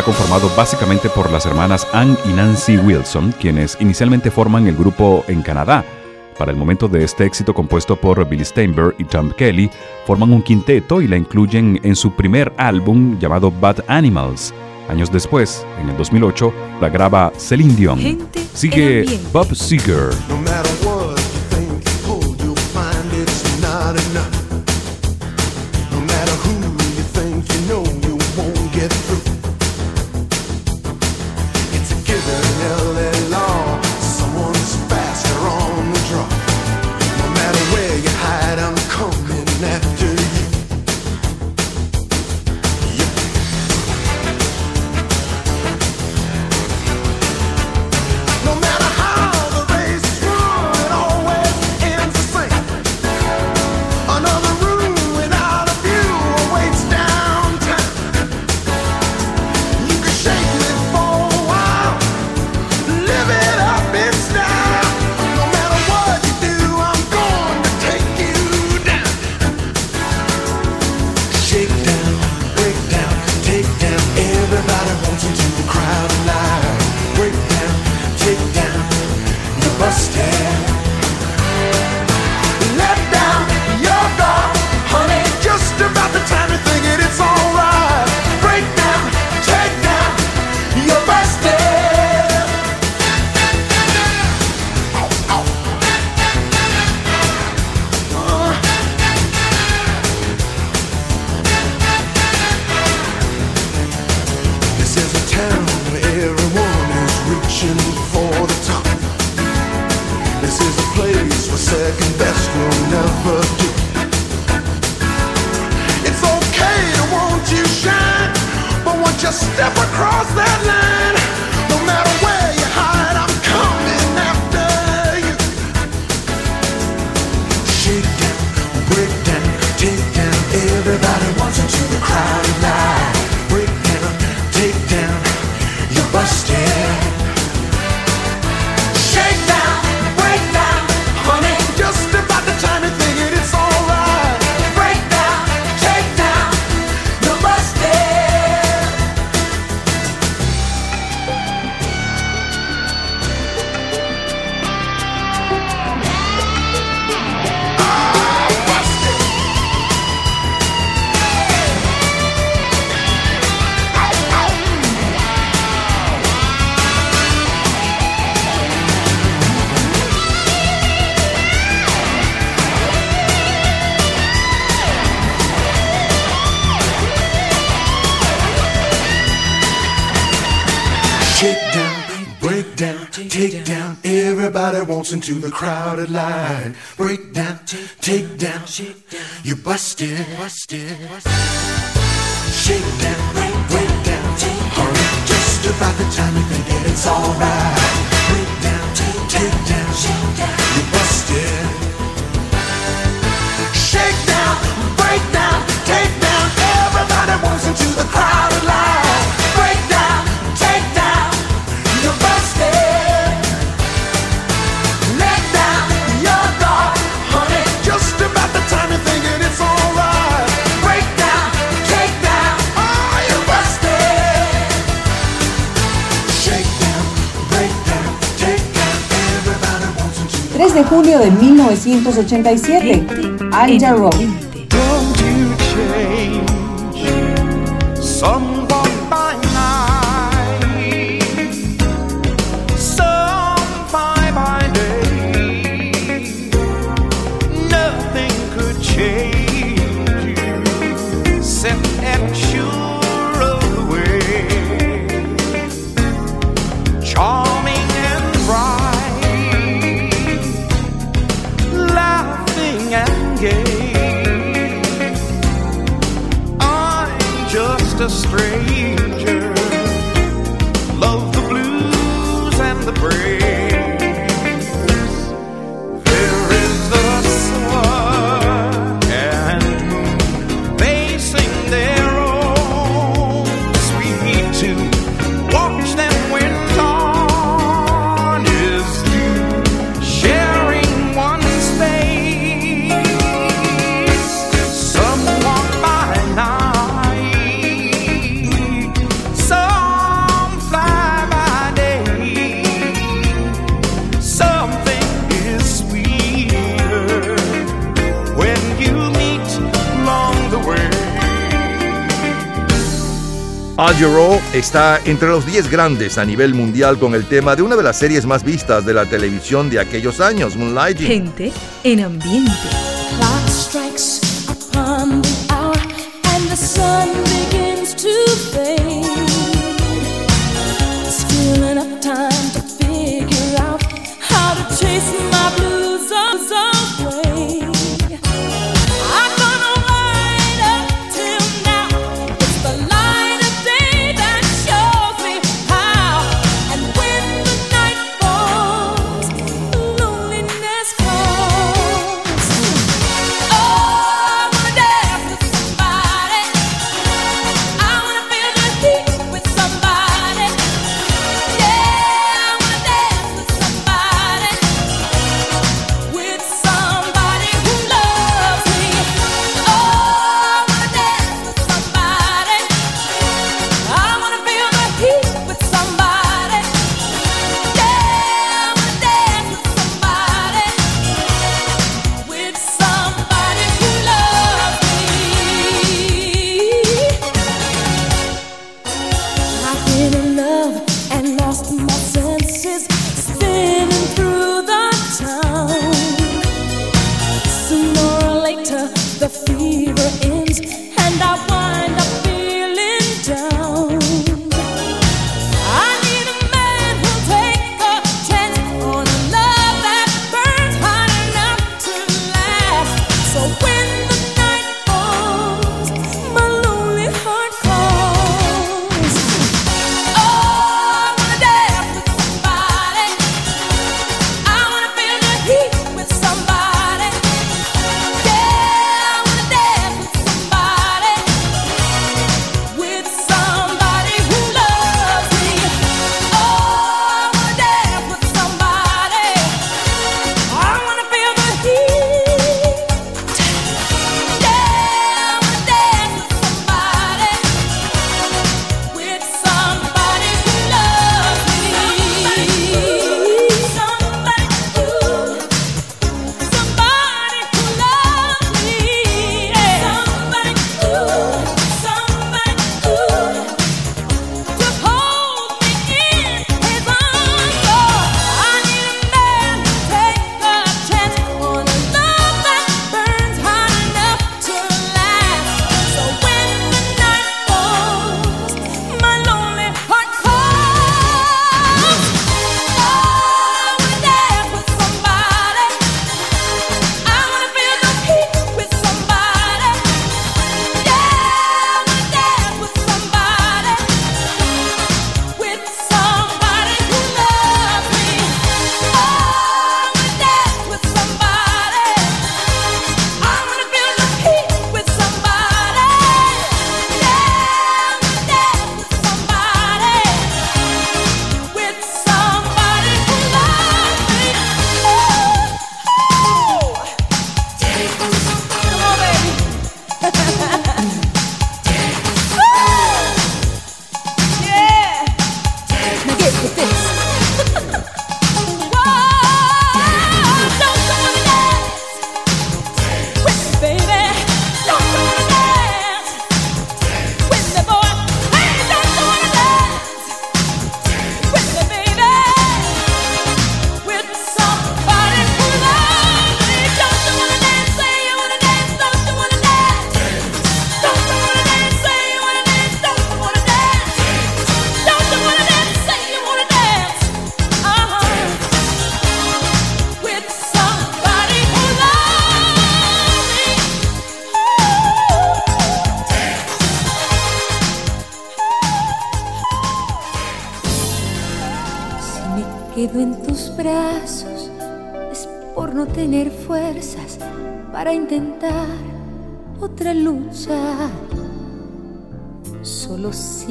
está conformado básicamente por las hermanas Ann y Nancy Wilson, quienes inicialmente forman el grupo en Canadá. Para el momento de este éxito compuesto por Billy Steinberg y Tom Kelly, forman un quinteto y la incluyen en su primer álbum llamado Bad Animals. Años después, en el 2008, la graba Celine Dion. Sigue Bob Seger. busted. busted. de julio de 1987, Al Jarreau. Argero está entre los 10 grandes a nivel mundial con el tema de una de las series más vistas de la televisión de aquellos años, Moonlighting. Gente en ambiente.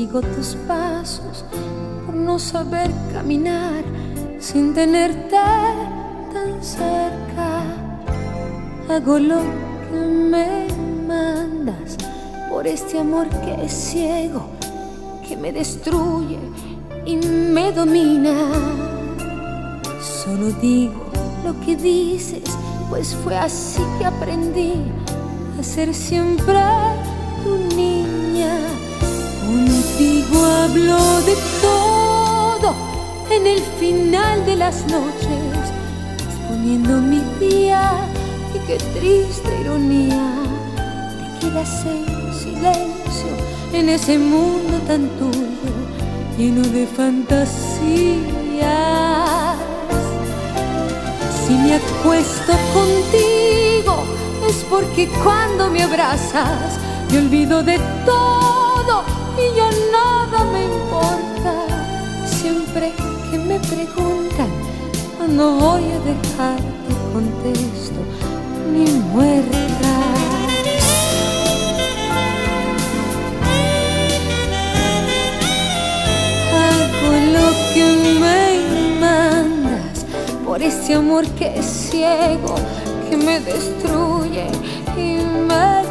sigo tus pasos por no saber caminar sin tenerte tan cerca. Hago lo que me mandas por este amor que es ciego, que me destruye y me domina. Solo digo lo que dices, pues fue así que aprendí a ser siempre tu niño. Contigo hablo de todo en el final de las noches, exponiendo mi día y qué triste ironía. Te quedas en silencio en ese mundo tan tuyo, lleno de fantasías. Si me acuesto contigo es porque cuando me abrazas me olvido de todo y ya nada me importa. Siempre que me preguntan cuando voy a dejarte contesto ni muerta. Hago lo que me mandas por ese amor que es ciego, que me destruye y me.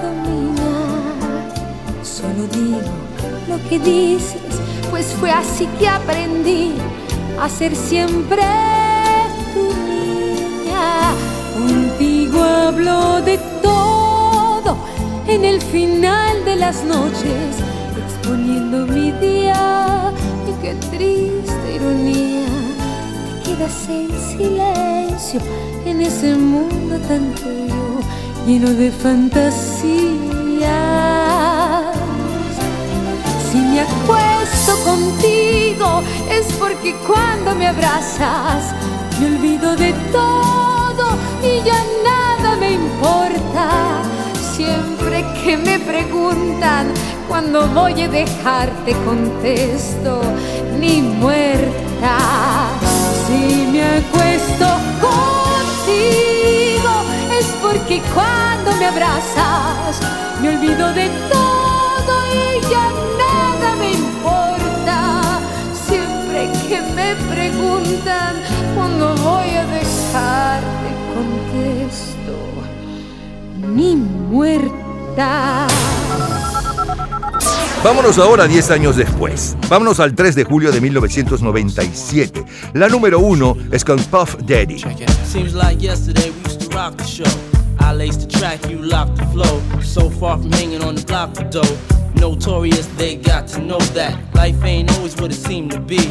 Solo digo lo que dices, pues fue así que aprendí a ser siempre tu niña. Contigo hablo de todo en el final de las noches, exponiendo mi día y qué triste ironía. Te quedas en silencio en ese mundo tan tuyo, lleno de fantasías. Me acuesto contigo es porque cuando me abrazas me olvido de todo y ya nada me importa. Siempre que me preguntan cuando voy a dejarte contesto ni muerta. Si me acuesto contigo es porque cuando me abrazas me olvido de todo y ya me preguntan cuando voy a dejarte contesto ni muerta. Vámonos ahora 10 años después. Vámonos al 3 de julio de 1997. La número uno es con Puff Daddy. Seems like yesterday we used to rock the show. I laced the track, you locked the flow. So far from hanging on the block for dough. Notorious, they got to know that life ain't always what it seemed to be.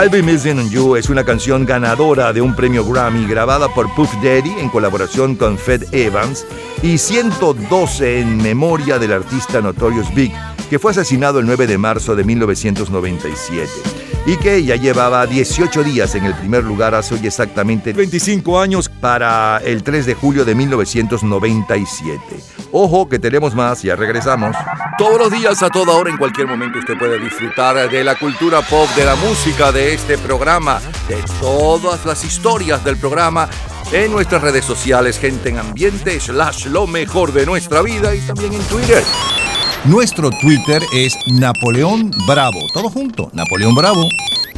I'll Be Missing on You es una canción ganadora de un premio Grammy grabada por Puff Daddy en colaboración con Fed Evans y 112 en memoria del artista Notorious Big, que fue asesinado el 9 de marzo de 1997 y que ya llevaba 18 días en el primer lugar hace hoy exactamente 25 años para el 3 de julio de 1997. Ojo que tenemos más, ya regresamos. Todos los días, a toda hora, en cualquier momento usted puede disfrutar de la cultura pop, de la música, de este programa, de todas las historias del programa en nuestras redes sociales, gente en ambiente, slash lo mejor de nuestra vida y también en Twitter. Nuestro Twitter es Napoleón Bravo. Todo junto, Napoleón Bravo.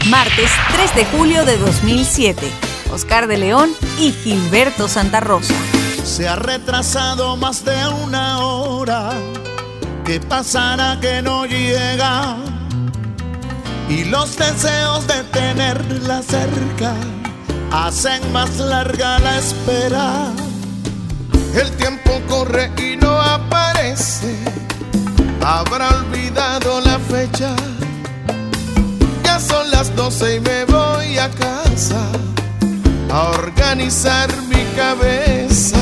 Martes 3 de julio de 2007. Oscar de León y Gilberto Santa Rosa. Se ha retrasado más de una hora. ¿Qué pasará que no llega? Y los deseos de tenerla cerca hacen más larga la espera. El tiempo corre y no aparece. Habrá olvidado la fecha. Ya son las doce y me voy a casa a organizar mi cabeza.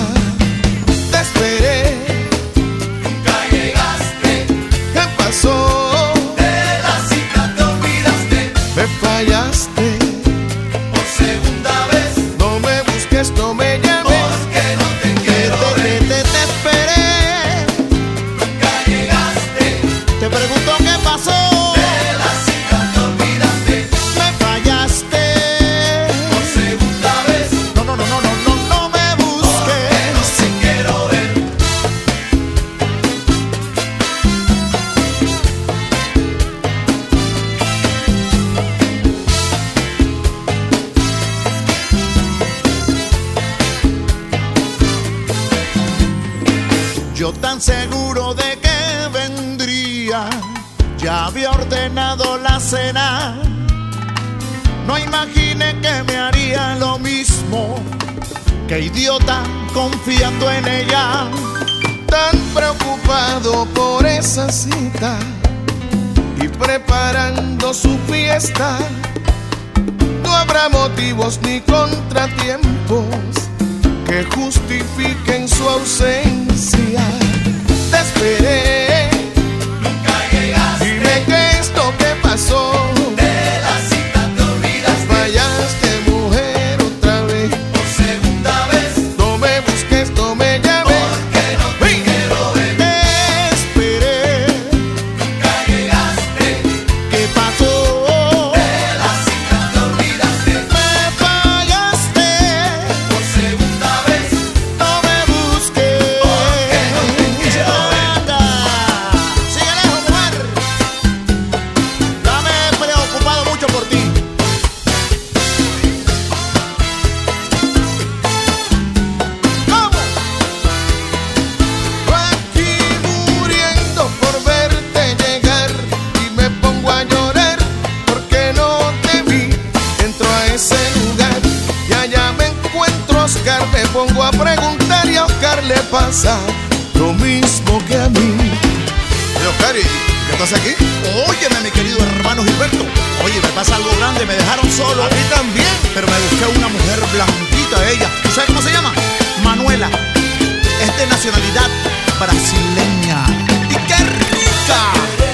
Te esperé, Qué idiota confiando en ella, tan preocupado por esa cita y preparando su fiesta. No habrá motivos ni contratiempos que justifiquen su ausencia. Te esperé, nunca llegaste. Dime qué es lo que pasó. Pongo a preguntar y a Oscar le pasa lo mismo que a mí. Oye, Oscar, ¿y qué estás aquí? Óyeme, mi querido hermano Gilberto. Oye, me pasa algo grande, me dejaron solo. A mí también. Pero me busqué una mujer blanquita, ella. ¿Tú sabes cómo se llama? Manuela. Es de nacionalidad brasileña. ¡Y qué rica!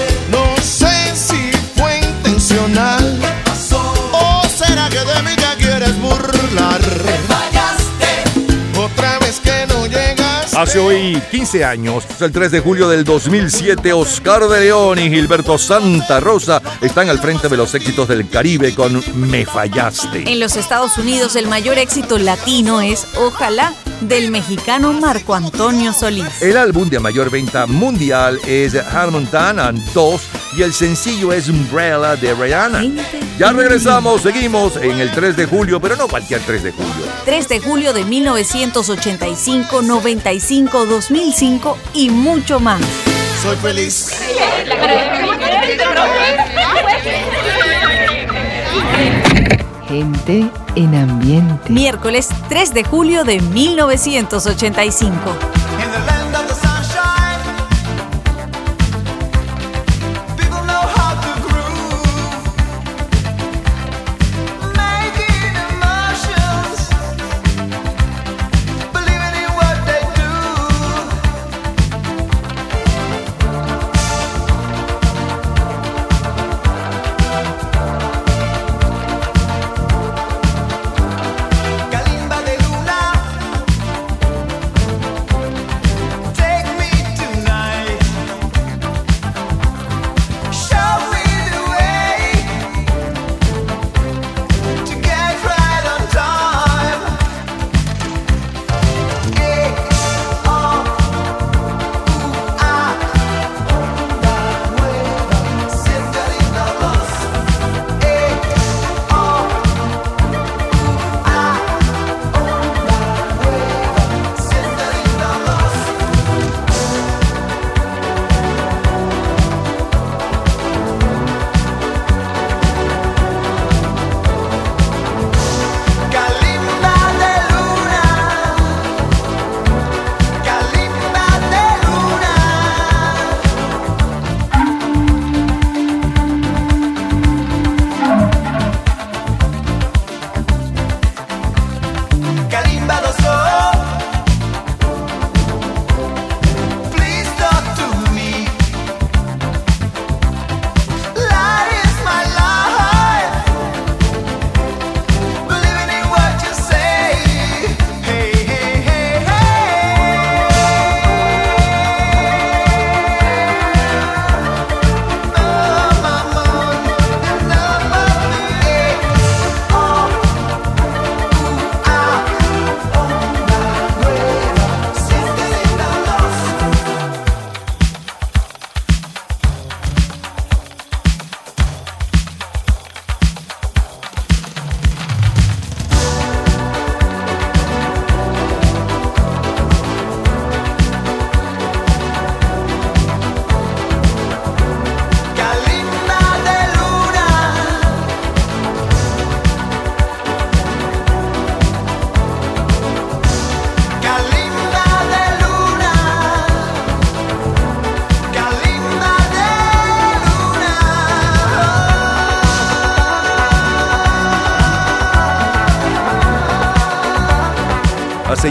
Hace hoy 15 años, el 3 de julio del 2007, Oscar de León y Gilberto Santa Rosa están al frente de los éxitos del Caribe con Me Fallaste. En los Estados Unidos el mayor éxito latino es Ojalá del mexicano Marco Antonio Solís. El álbum de mayor venta mundial es Harmontana 2 y el sencillo es Umbrella de Rihanna. Ya regresamos, seguimos en el 3 de julio, pero no cualquier 3 de julio. 3 de julio de 1985, 95, 2005 y mucho más. Soy feliz. Gente en ambiente. Miércoles 3 de julio de 1985.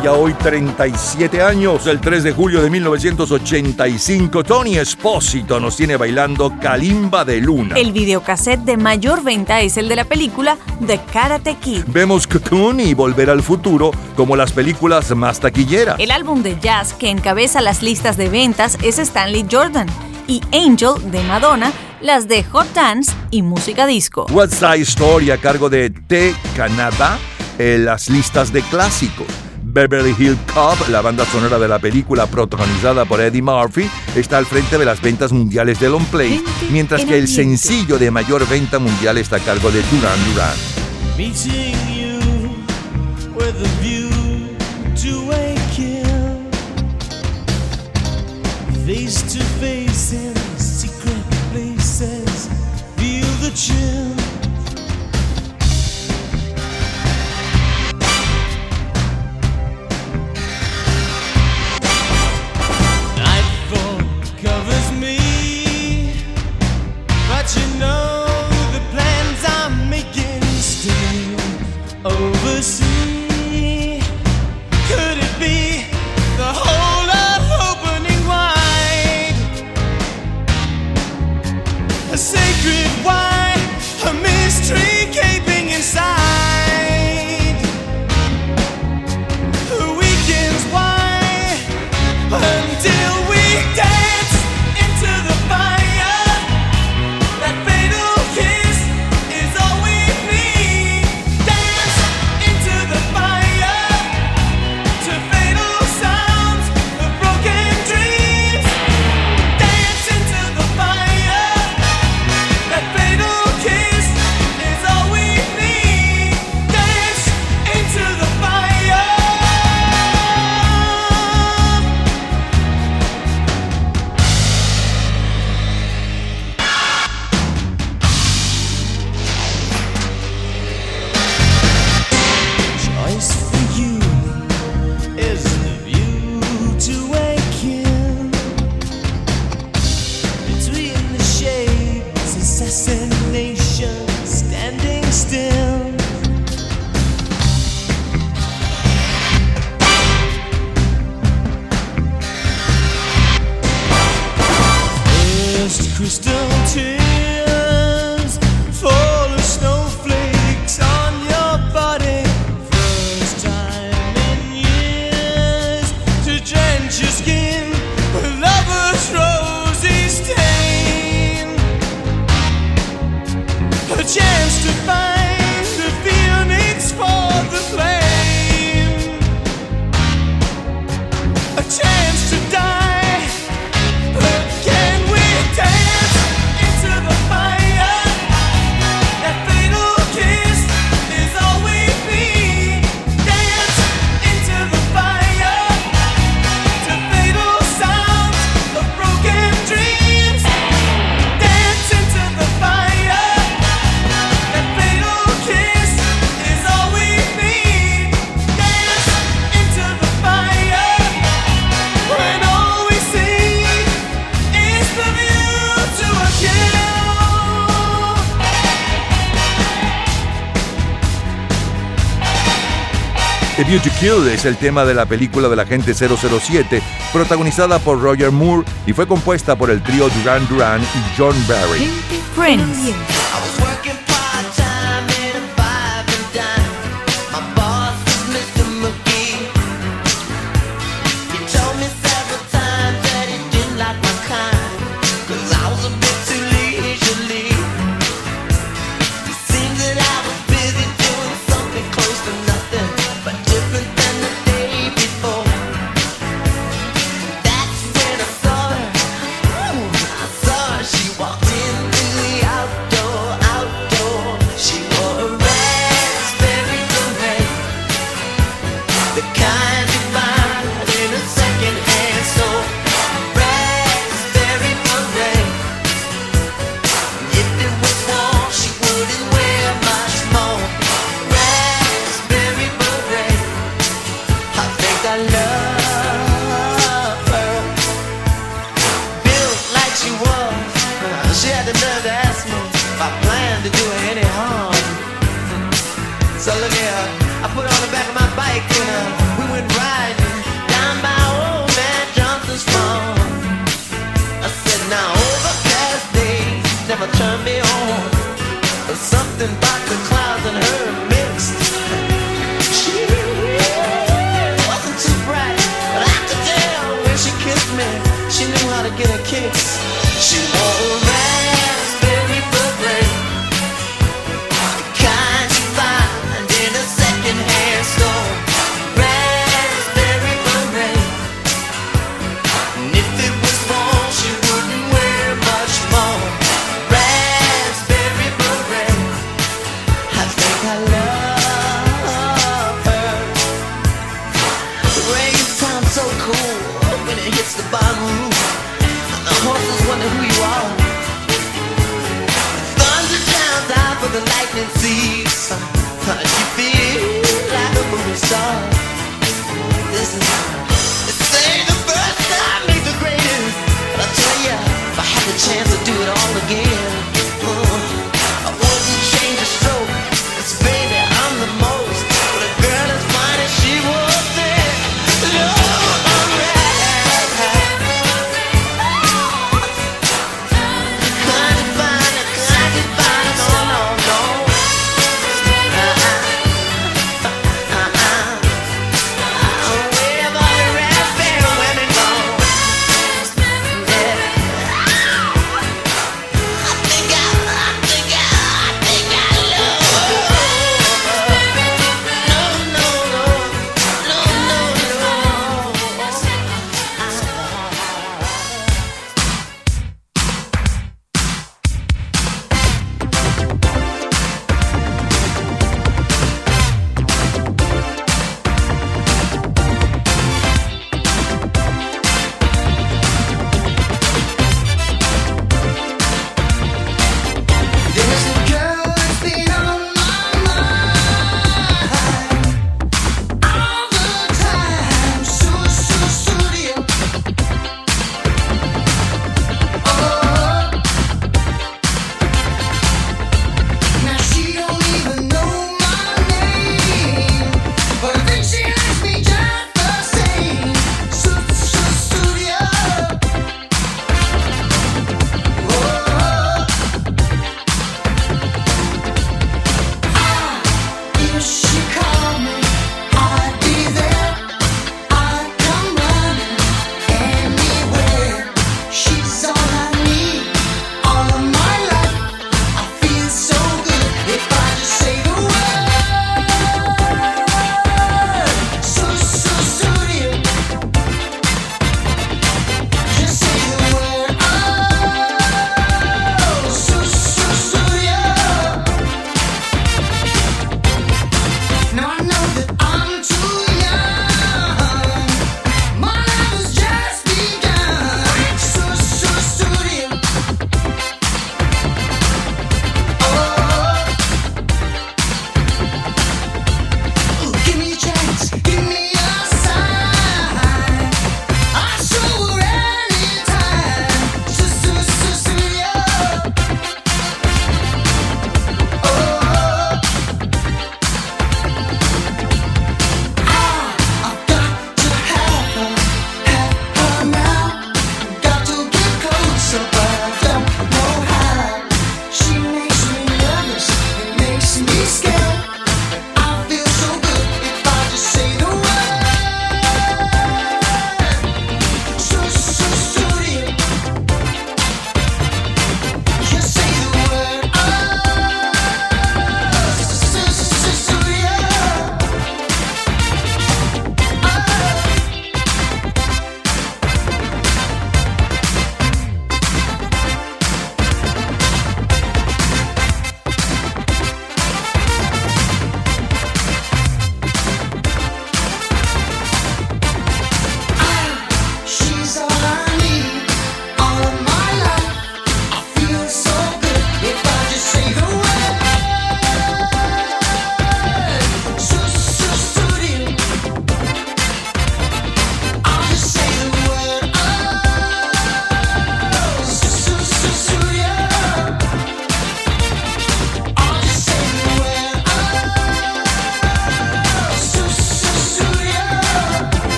ya hoy 37 años, el 3 de julio de 1985, Tony Espósito nos tiene bailando Kalimba de Luna. El videocassette de mayor venta es el de la película The Karate Kid. Vemos Cocoon y Volver al Futuro como las películas más taquilleras. El álbum de jazz que encabeza las listas de ventas es Stanley Jordan y Angel de Madonna las de Hot Dance y música disco. What's That Story a cargo de T Canadá en eh, las listas de clásicos. Beverly Hill Cop, la banda sonora de la película protagonizada por Eddie Murphy, está al frente de las ventas mundiales de Long Play, mientras que el sencillo de mayor venta mundial está a cargo de Duran Duran. View Kill es el tema de la película del agente 007, protagonizada por Roger Moore y fue compuesta por el trío Duran Duran y John Barry.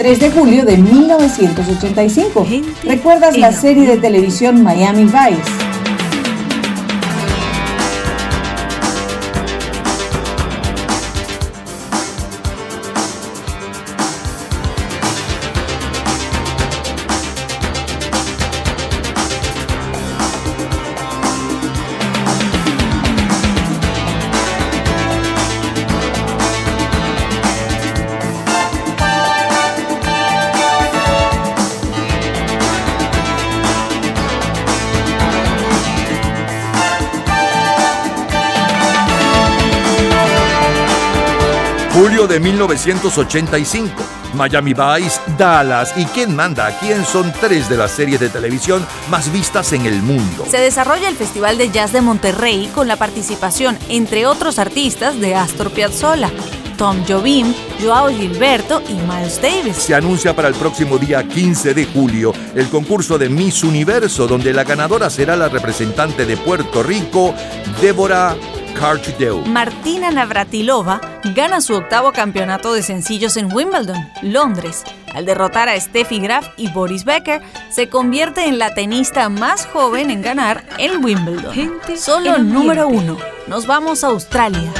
3 de julio de 1985. ¿Recuerdas la serie de televisión Miami Vice? Julio de 1985. Miami Vice, Dallas y ¿Quién manda a quién? son tres de las series de televisión más vistas en el mundo. Se desarrolla el Festival de Jazz de Monterrey con la participación, entre otros artistas, de Astor Piazzolla, Tom Jobim, Joao Gilberto y Miles Davis. Se anuncia para el próximo día 15 de julio el concurso de Miss Universo, donde la ganadora será la representante de Puerto Rico, Débora Martina Navratilova gana su octavo campeonato de sencillos en Wimbledon, Londres. Al derrotar a Steffi Graf y Boris Becker, se convierte en la tenista más joven en ganar en Wimbledon. Solo número uno. Nos vamos a Australia.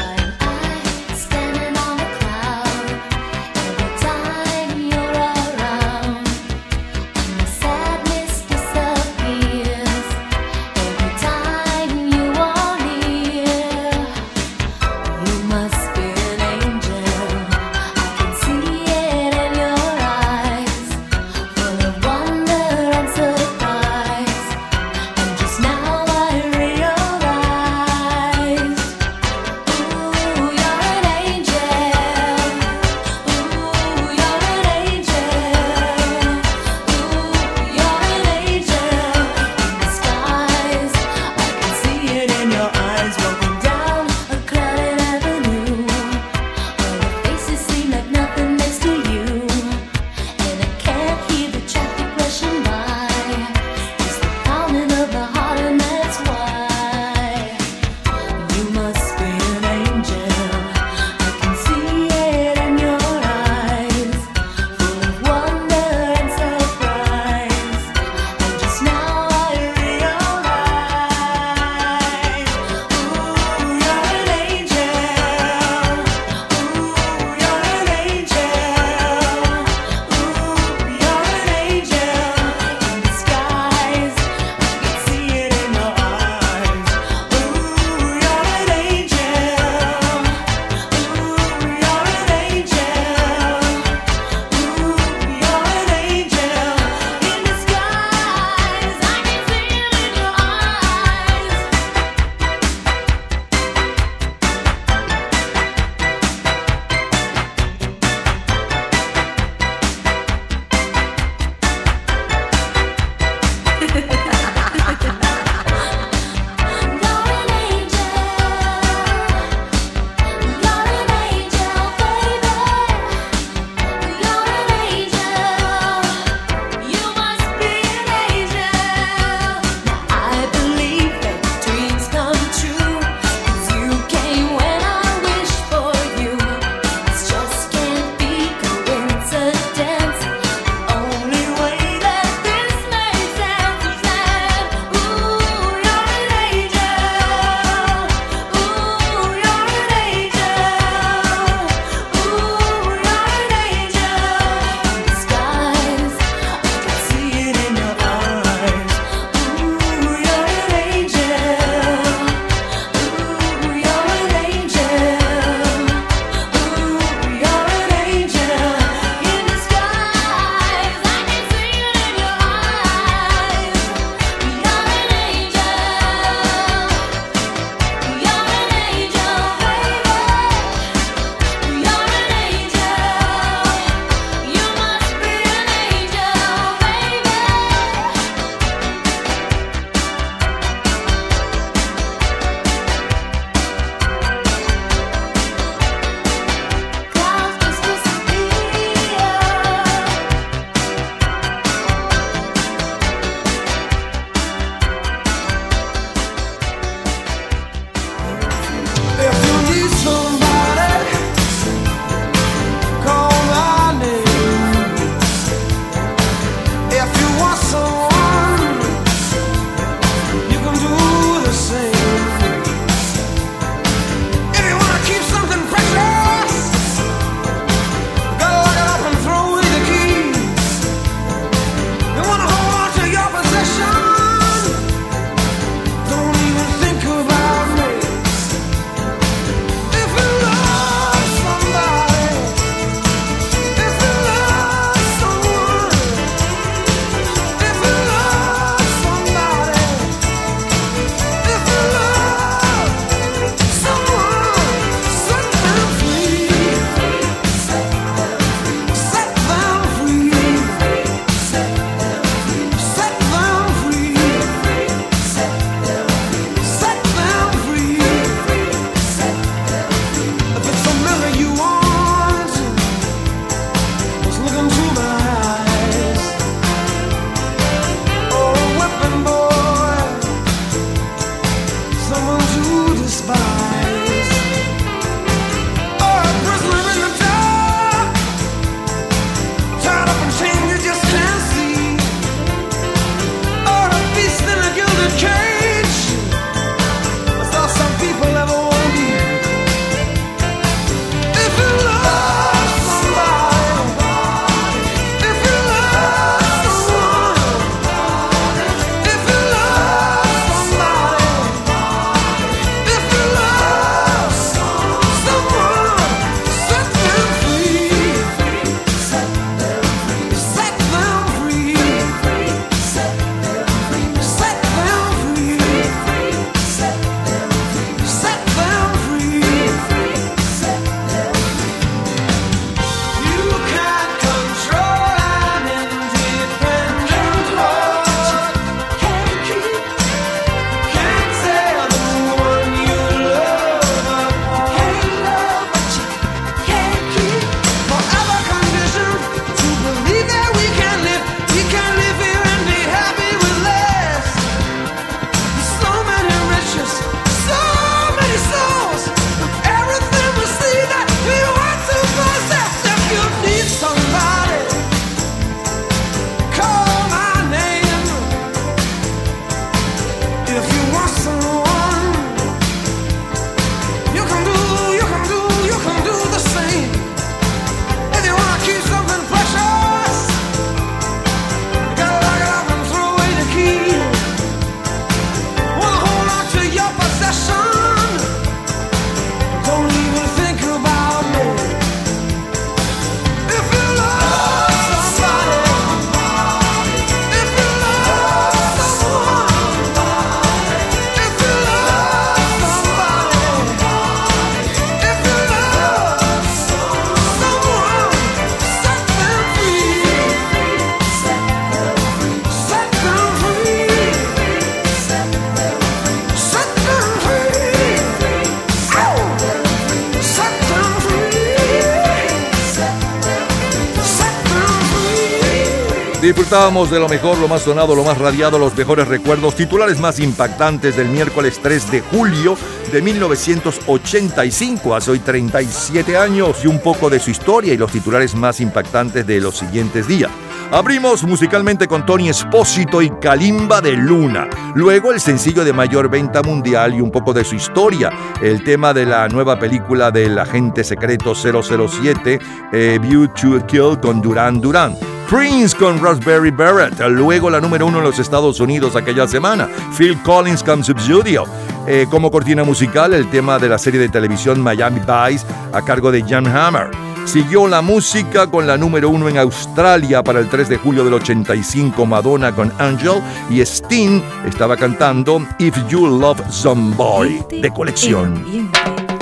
Disfrutábamos de lo mejor, lo más sonado, lo más radiado, los mejores recuerdos, titulares más impactantes del miércoles 3 de julio de 1985, hace hoy 37 años, y un poco de su historia y los titulares más impactantes de los siguientes días. Abrimos musicalmente con Tony Espósito y Kalimba de Luna. Luego el sencillo de mayor venta mundial y un poco de su historia. El tema de la nueva película del agente secreto 007, eh, View to Kill con Duran Duran. Prince con Raspberry Beret. Luego la número uno en los Estados Unidos aquella semana. Phil Collins con Subsidio. Eh, como cortina musical, el tema de la serie de televisión Miami Vice a cargo de Jan Hammer. Siguió la música con la número uno en Australia para el 3 de julio del 85, Madonna con Angel y Sting estaba cantando If You Love Somebody de colección.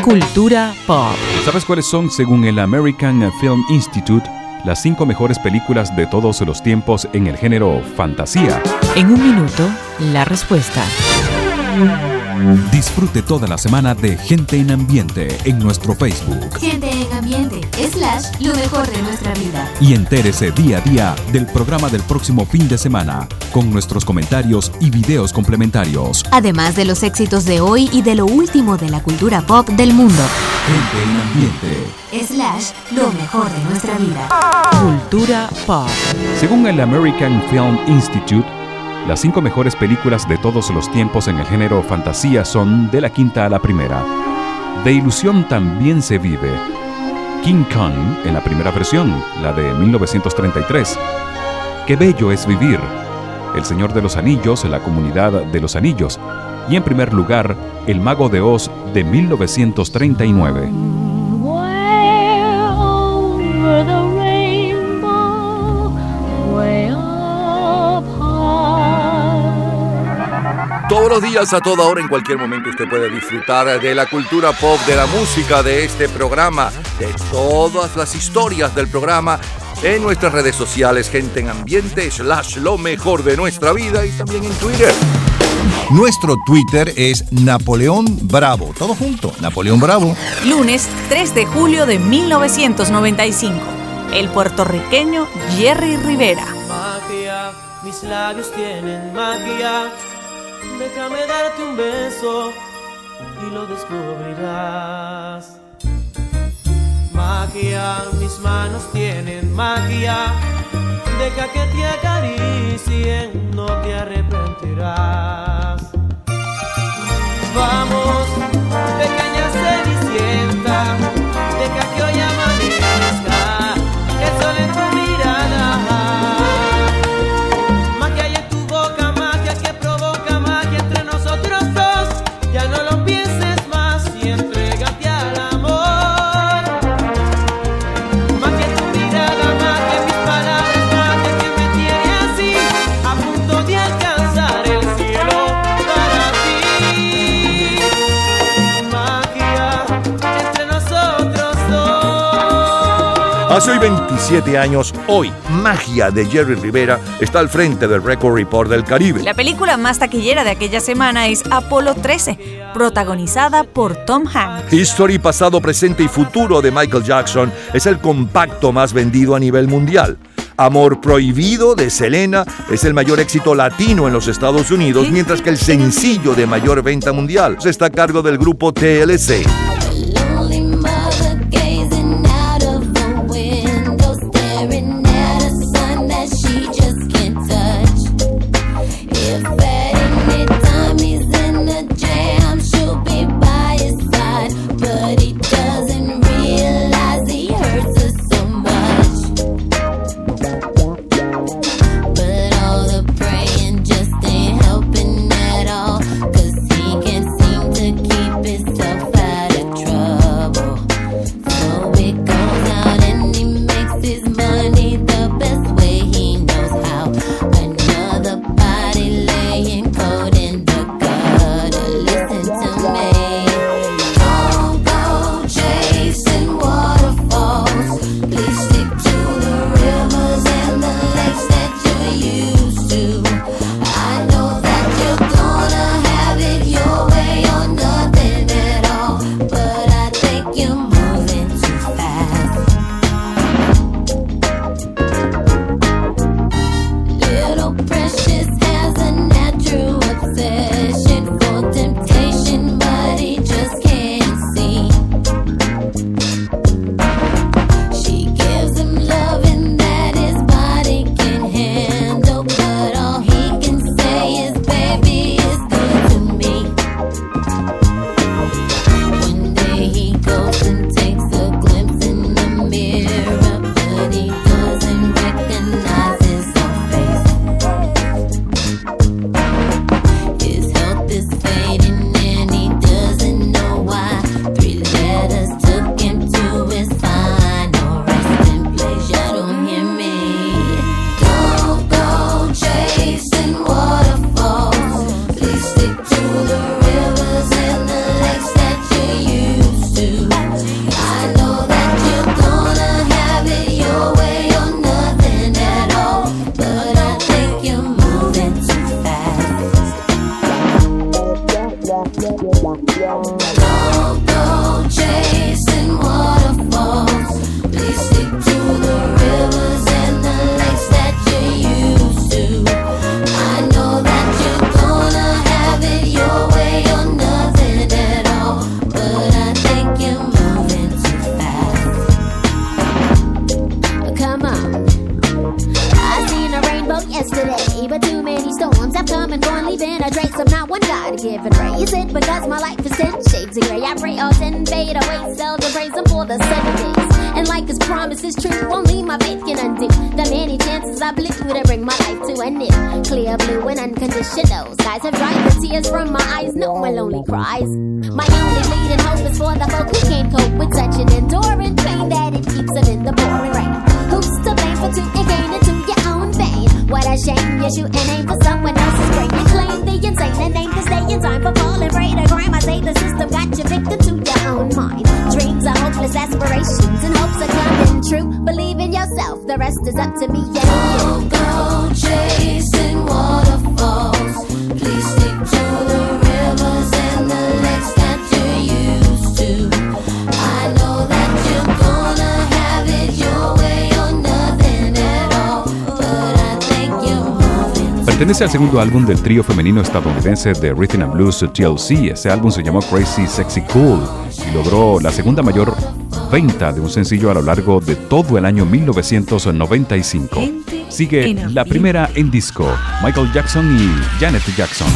Cultura pop. ¿Sabes cuáles son, según el American Film Institute, las cinco mejores películas de todos los tiempos en el género fantasía? En un minuto, la respuesta. Disfrute toda la semana de Gente en Ambiente en nuestro Facebook. Gente en ambiente, slash, lo mejor de nuestra vida. Y entérese día a día del programa del próximo fin de semana, con nuestros comentarios y videos complementarios. Además de los éxitos de hoy y de lo último de la cultura pop del mundo. Gente en Ambiente. Slash, lo mejor de nuestra vida. Cultura pop. Según el American Film Institute, las cinco mejores películas de todos los tiempos en el género fantasía son de la quinta a la primera. De ilusión también se vive. King Kong en la primera versión, la de 1933. Qué bello es vivir. El Señor de los Anillos, la comunidad de los Anillos. Y en primer lugar, El Mago de Oz de 1939. Todos los días, a toda hora, en cualquier momento, usted puede disfrutar de la cultura pop, de la música, de este programa, de todas las historias del programa en nuestras redes sociales, gente en ambiente, slash lo mejor de nuestra vida y también en Twitter. Nuestro Twitter es Napoleón Bravo. Todo junto, Napoleón Bravo. Lunes 3 de julio de 1995. El puertorriqueño Jerry Rivera. Magia, mis labios tienen magia. Déjame darte un beso y lo descubrirás. Magia, mis manos tienen magia. Deja que te acaricien, no te arrepentirás. Vamos, pequeña cenicienta, deja que hoy amanezca Hace hoy 27 años, hoy, Magia de Jerry Rivera está al frente del Record Report del Caribe. La película más taquillera de aquella semana es Apolo 13, protagonizada por Tom Hanks. History, pasado, presente y futuro de Michael Jackson es el compacto más vendido a nivel mundial. Amor Prohibido de Selena es el mayor éxito latino en los Estados Unidos, mientras que el sencillo de mayor venta mundial está a cargo del grupo TLC. Es el segundo álbum del trío femenino estadounidense de Rhythm and Blues TLC. Ese álbum se llamó Crazy Sexy Cool y logró la segunda mayor venta de un sencillo a lo largo de todo el año 1995. Sigue la primera en disco, Michael Jackson y Janet Jackson.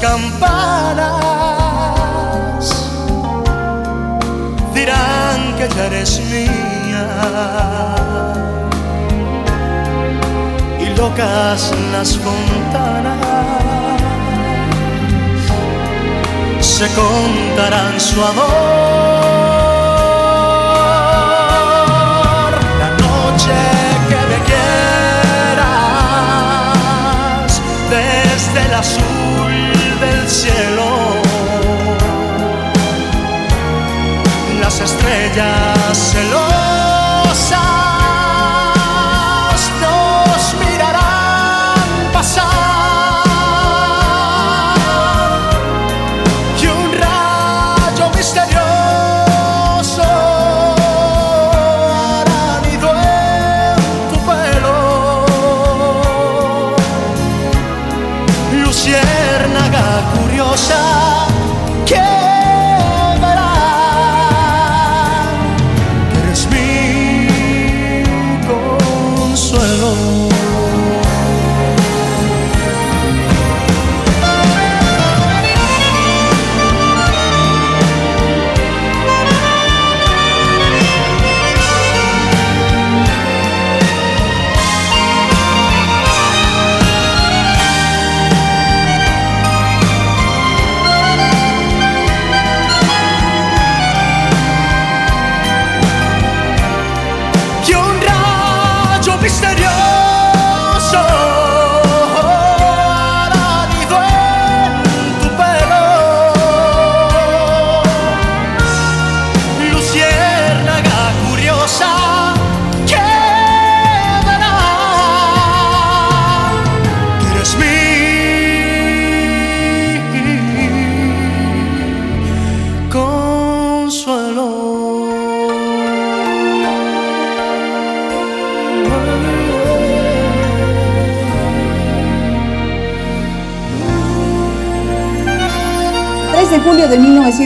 campanas. Dirán que ya eres mía. Y locas las fontanas. Se contarán su amor.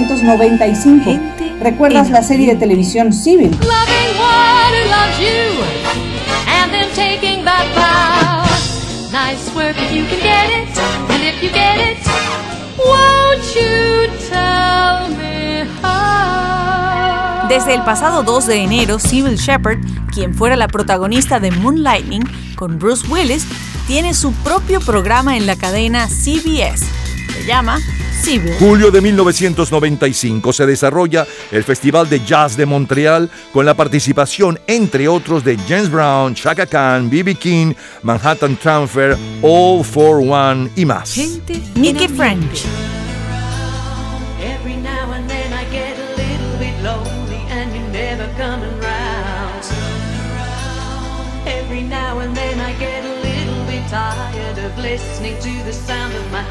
1995. ¿Recuerdas la serie de televisión Civil? Desde el pasado 2 de enero, Civil Shepard, quien fuera la protagonista de Moonlightning con Bruce Willis, tiene su propio programa en la cadena CBS. Se llama Julio de 1995 se desarrolla el Festival de Jazz de Montreal con la participación, entre otros, de James Brown, Chaka Khan, B.B. King, Manhattan Transfer, All for One y más. Nicky French. listening to the sound of my.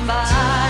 somebody.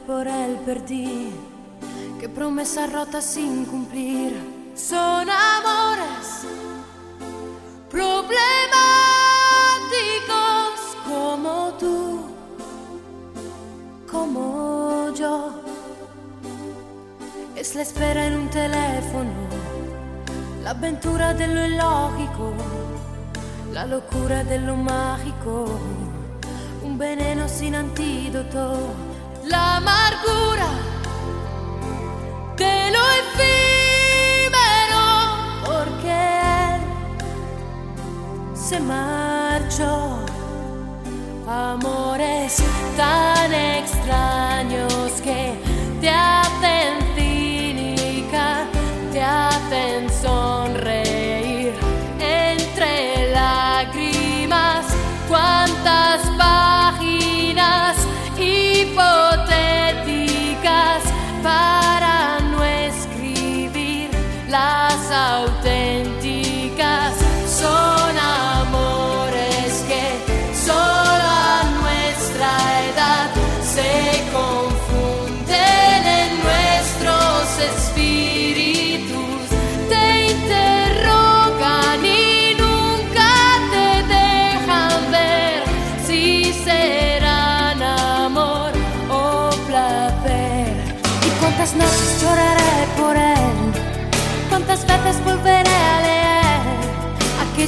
temporal perdí, qué promesa rota sin cumplir. Son amores problemáticos como tú, como yo. Es la espera en un teléfono, la avventura de lo ilógico, la locura de lo mágico, un veneno sin antídoto la amargura de lo efímero, porque se marchó. Amores tan extraños que te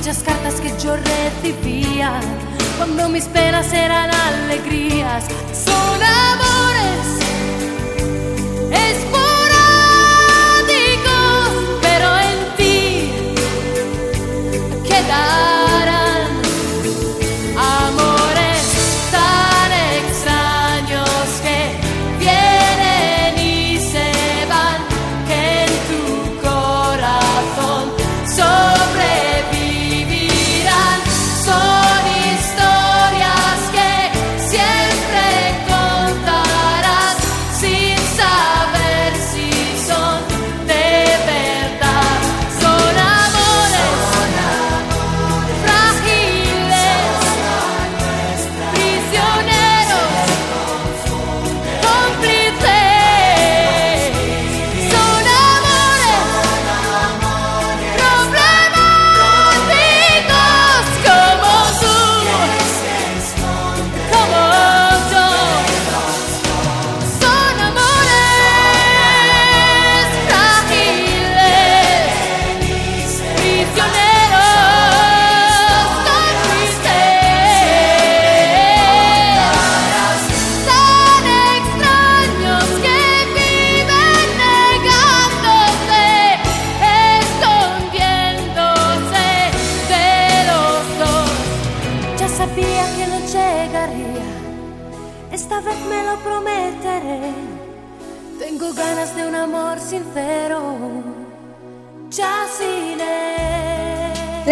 aquellas cartas que yo recibía cuando mis penas eran alegrías. Son amor.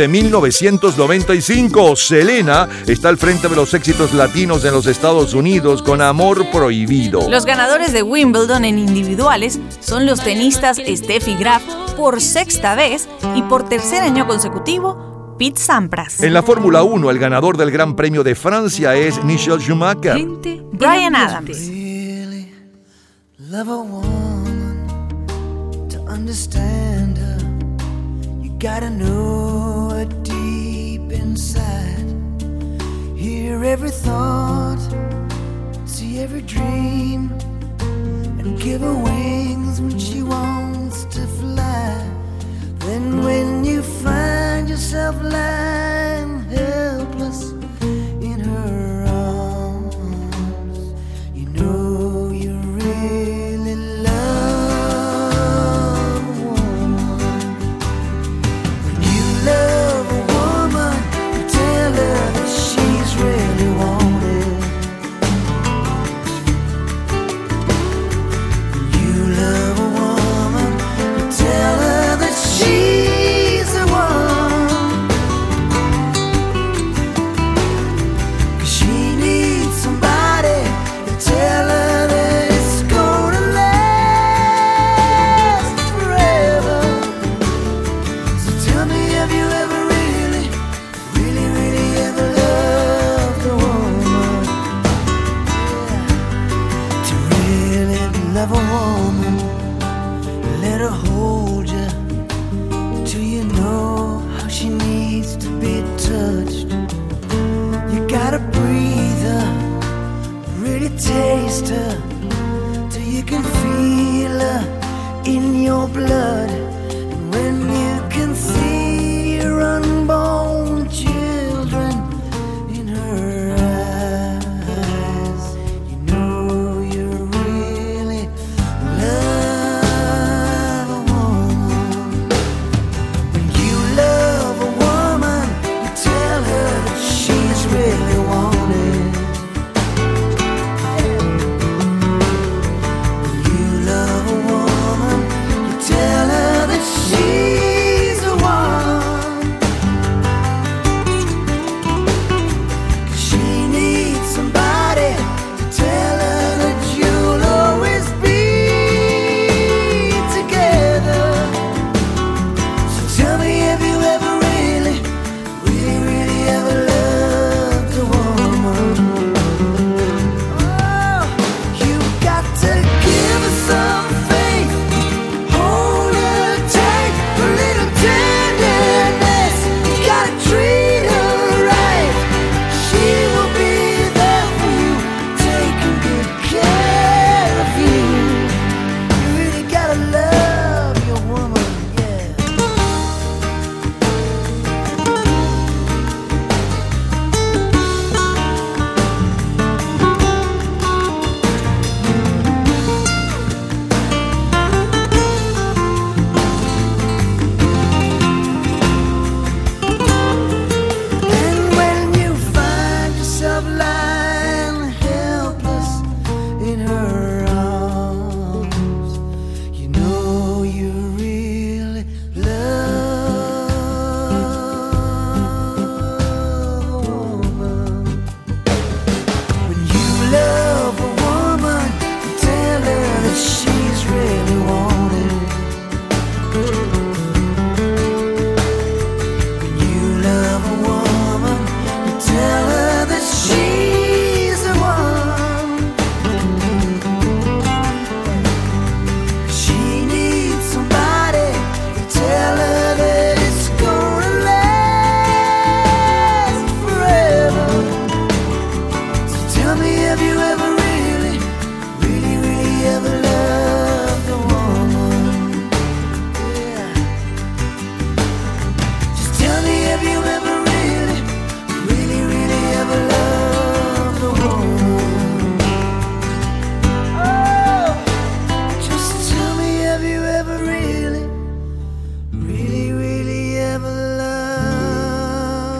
de 1995, Selena está al frente de los éxitos latinos en los Estados Unidos con Amor Prohibido. Los ganadores de Wimbledon en individuales son los tenistas Steffi Graf por sexta vez y por tercer año consecutivo, Pete Sampras. En la Fórmula 1, el ganador del Gran Premio de Francia es Michel Schumacher. Brian Adams. Love a woman to understand her. You gotta know her deep inside. Hear every thought, see every dream, and give her wings when she wants to fly. Then when you find yourself lying helpless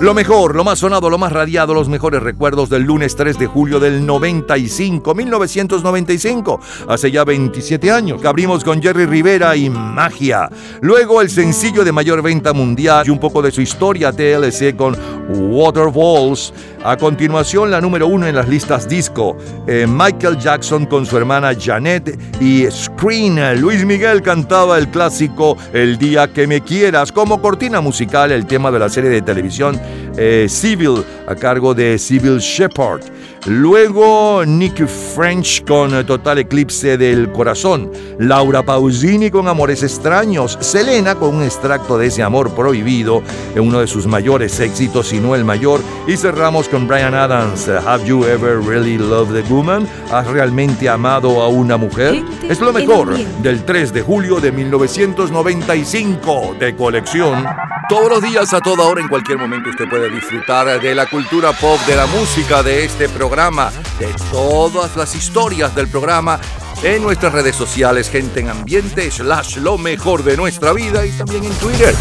Lo mejor, lo más sonado, lo más radiado, los mejores recuerdos del lunes 3 de julio del 95, 1995, hace ya 27 años, que abrimos con Jerry Rivera y Magia. Luego el sencillo de mayor venta mundial y un poco de su historia TLC con Waterfalls. A continuación, la número uno en las listas disco, eh, Michael Jackson con su hermana Janet y Screen. Luis Miguel cantaba el clásico El día que me quieras como cortina musical, el tema de la serie de televisión eh, Civil a cargo de Civil Shepard. Luego Nick French con Total Eclipse del Corazón. Laura Pausini con Amores Extraños. Selena con un extracto de ese amor prohibido, en uno de sus mayores éxitos, si no el mayor. Y cerramos con Brian Adams. Have you ever really loved a woman? ¿Has realmente amado a una mujer? Es lo mejor del 3 de julio de 1995 de colección. Todos los días, a toda hora, en cualquier momento, usted puede disfrutar de la cultura pop, de la música, de este programa, de todas las historias del programa en nuestras redes sociales, gente en ambiente, slash lo mejor de nuestra vida y también en Twitter.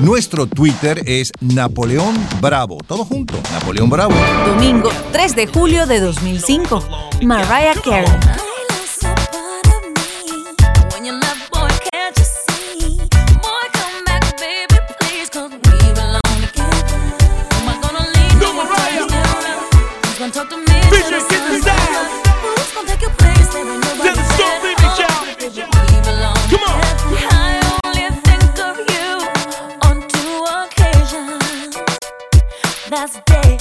Nuestro Twitter es Napoleón Bravo. Todo junto, Napoleón Bravo. Domingo 3 de julio de 2005. Mariah Carey. That's day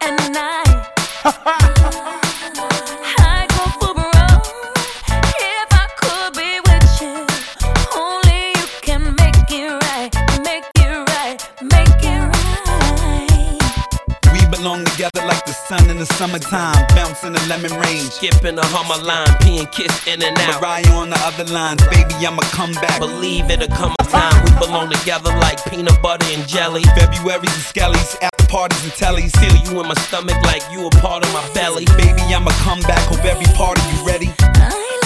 and night. [laughs] summertime, bouncing the lemon range. Skipping a hummer line, peeing kiss in and out. Mariah on the other lines, baby, I'ma come back. Believe it'll come a time we belong together like peanut butter and jelly. February's and skellies, after parties and tellies. Feel you in my stomach like you a part of my belly. Baby, I'ma come back, hope every part of you ready. I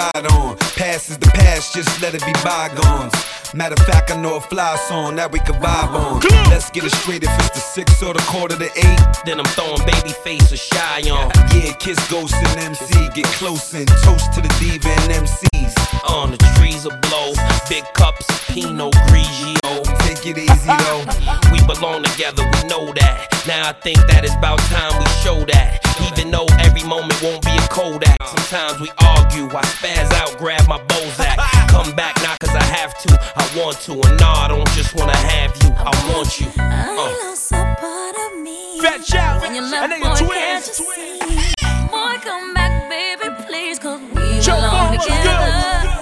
ride on. Past is the past, just let it be bygones. Matter of fact, I know a fly song that we can vibe on. Let's get it straight if it's the six or the quarter to eight. Then I'm throwing baby face or shy on. Yeah, kiss Ghost and MC. Get close and toast to the diva and MCs. On the trees will blow, big cups of Pinot Grigio. Take it easy though. We belong together, we know that. Now I think that it's about time we show that. Even though every moment won't be a Kodak. Sometimes we argue, I spaz out, grab my Bozak. Come back now cause I have to, I want to. And nah, I don't just wanna have you, I want you. I Uh. lost a part of me. Fat shout. When you That left, nigga boy, twins. can't you see? Boy, come back, baby, please, 'cause we Joe belong Farmer's together.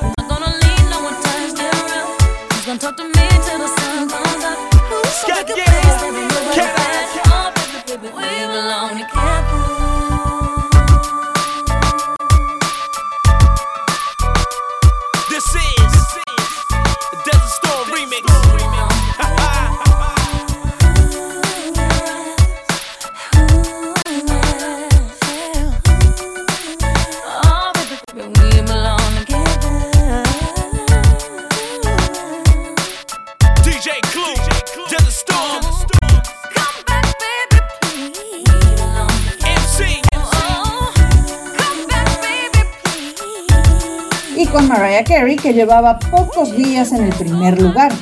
Con Mariah Carey que llevaba pocos días en el primer lugar.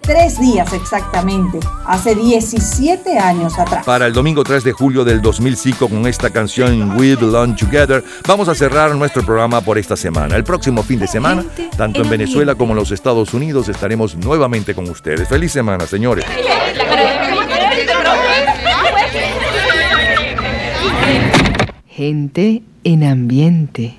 Tres días exactamente, hace 17 años atrás. Para el domingo 3 de julio del 2005 con esta canción We Belong Together, vamos a cerrar nuestro programa por esta semana. El próximo fin de semana, tanto en Venezuela como en los Estados Unidos, estaremos nuevamente con ustedes. Feliz semana, señores. Gente en ambiente.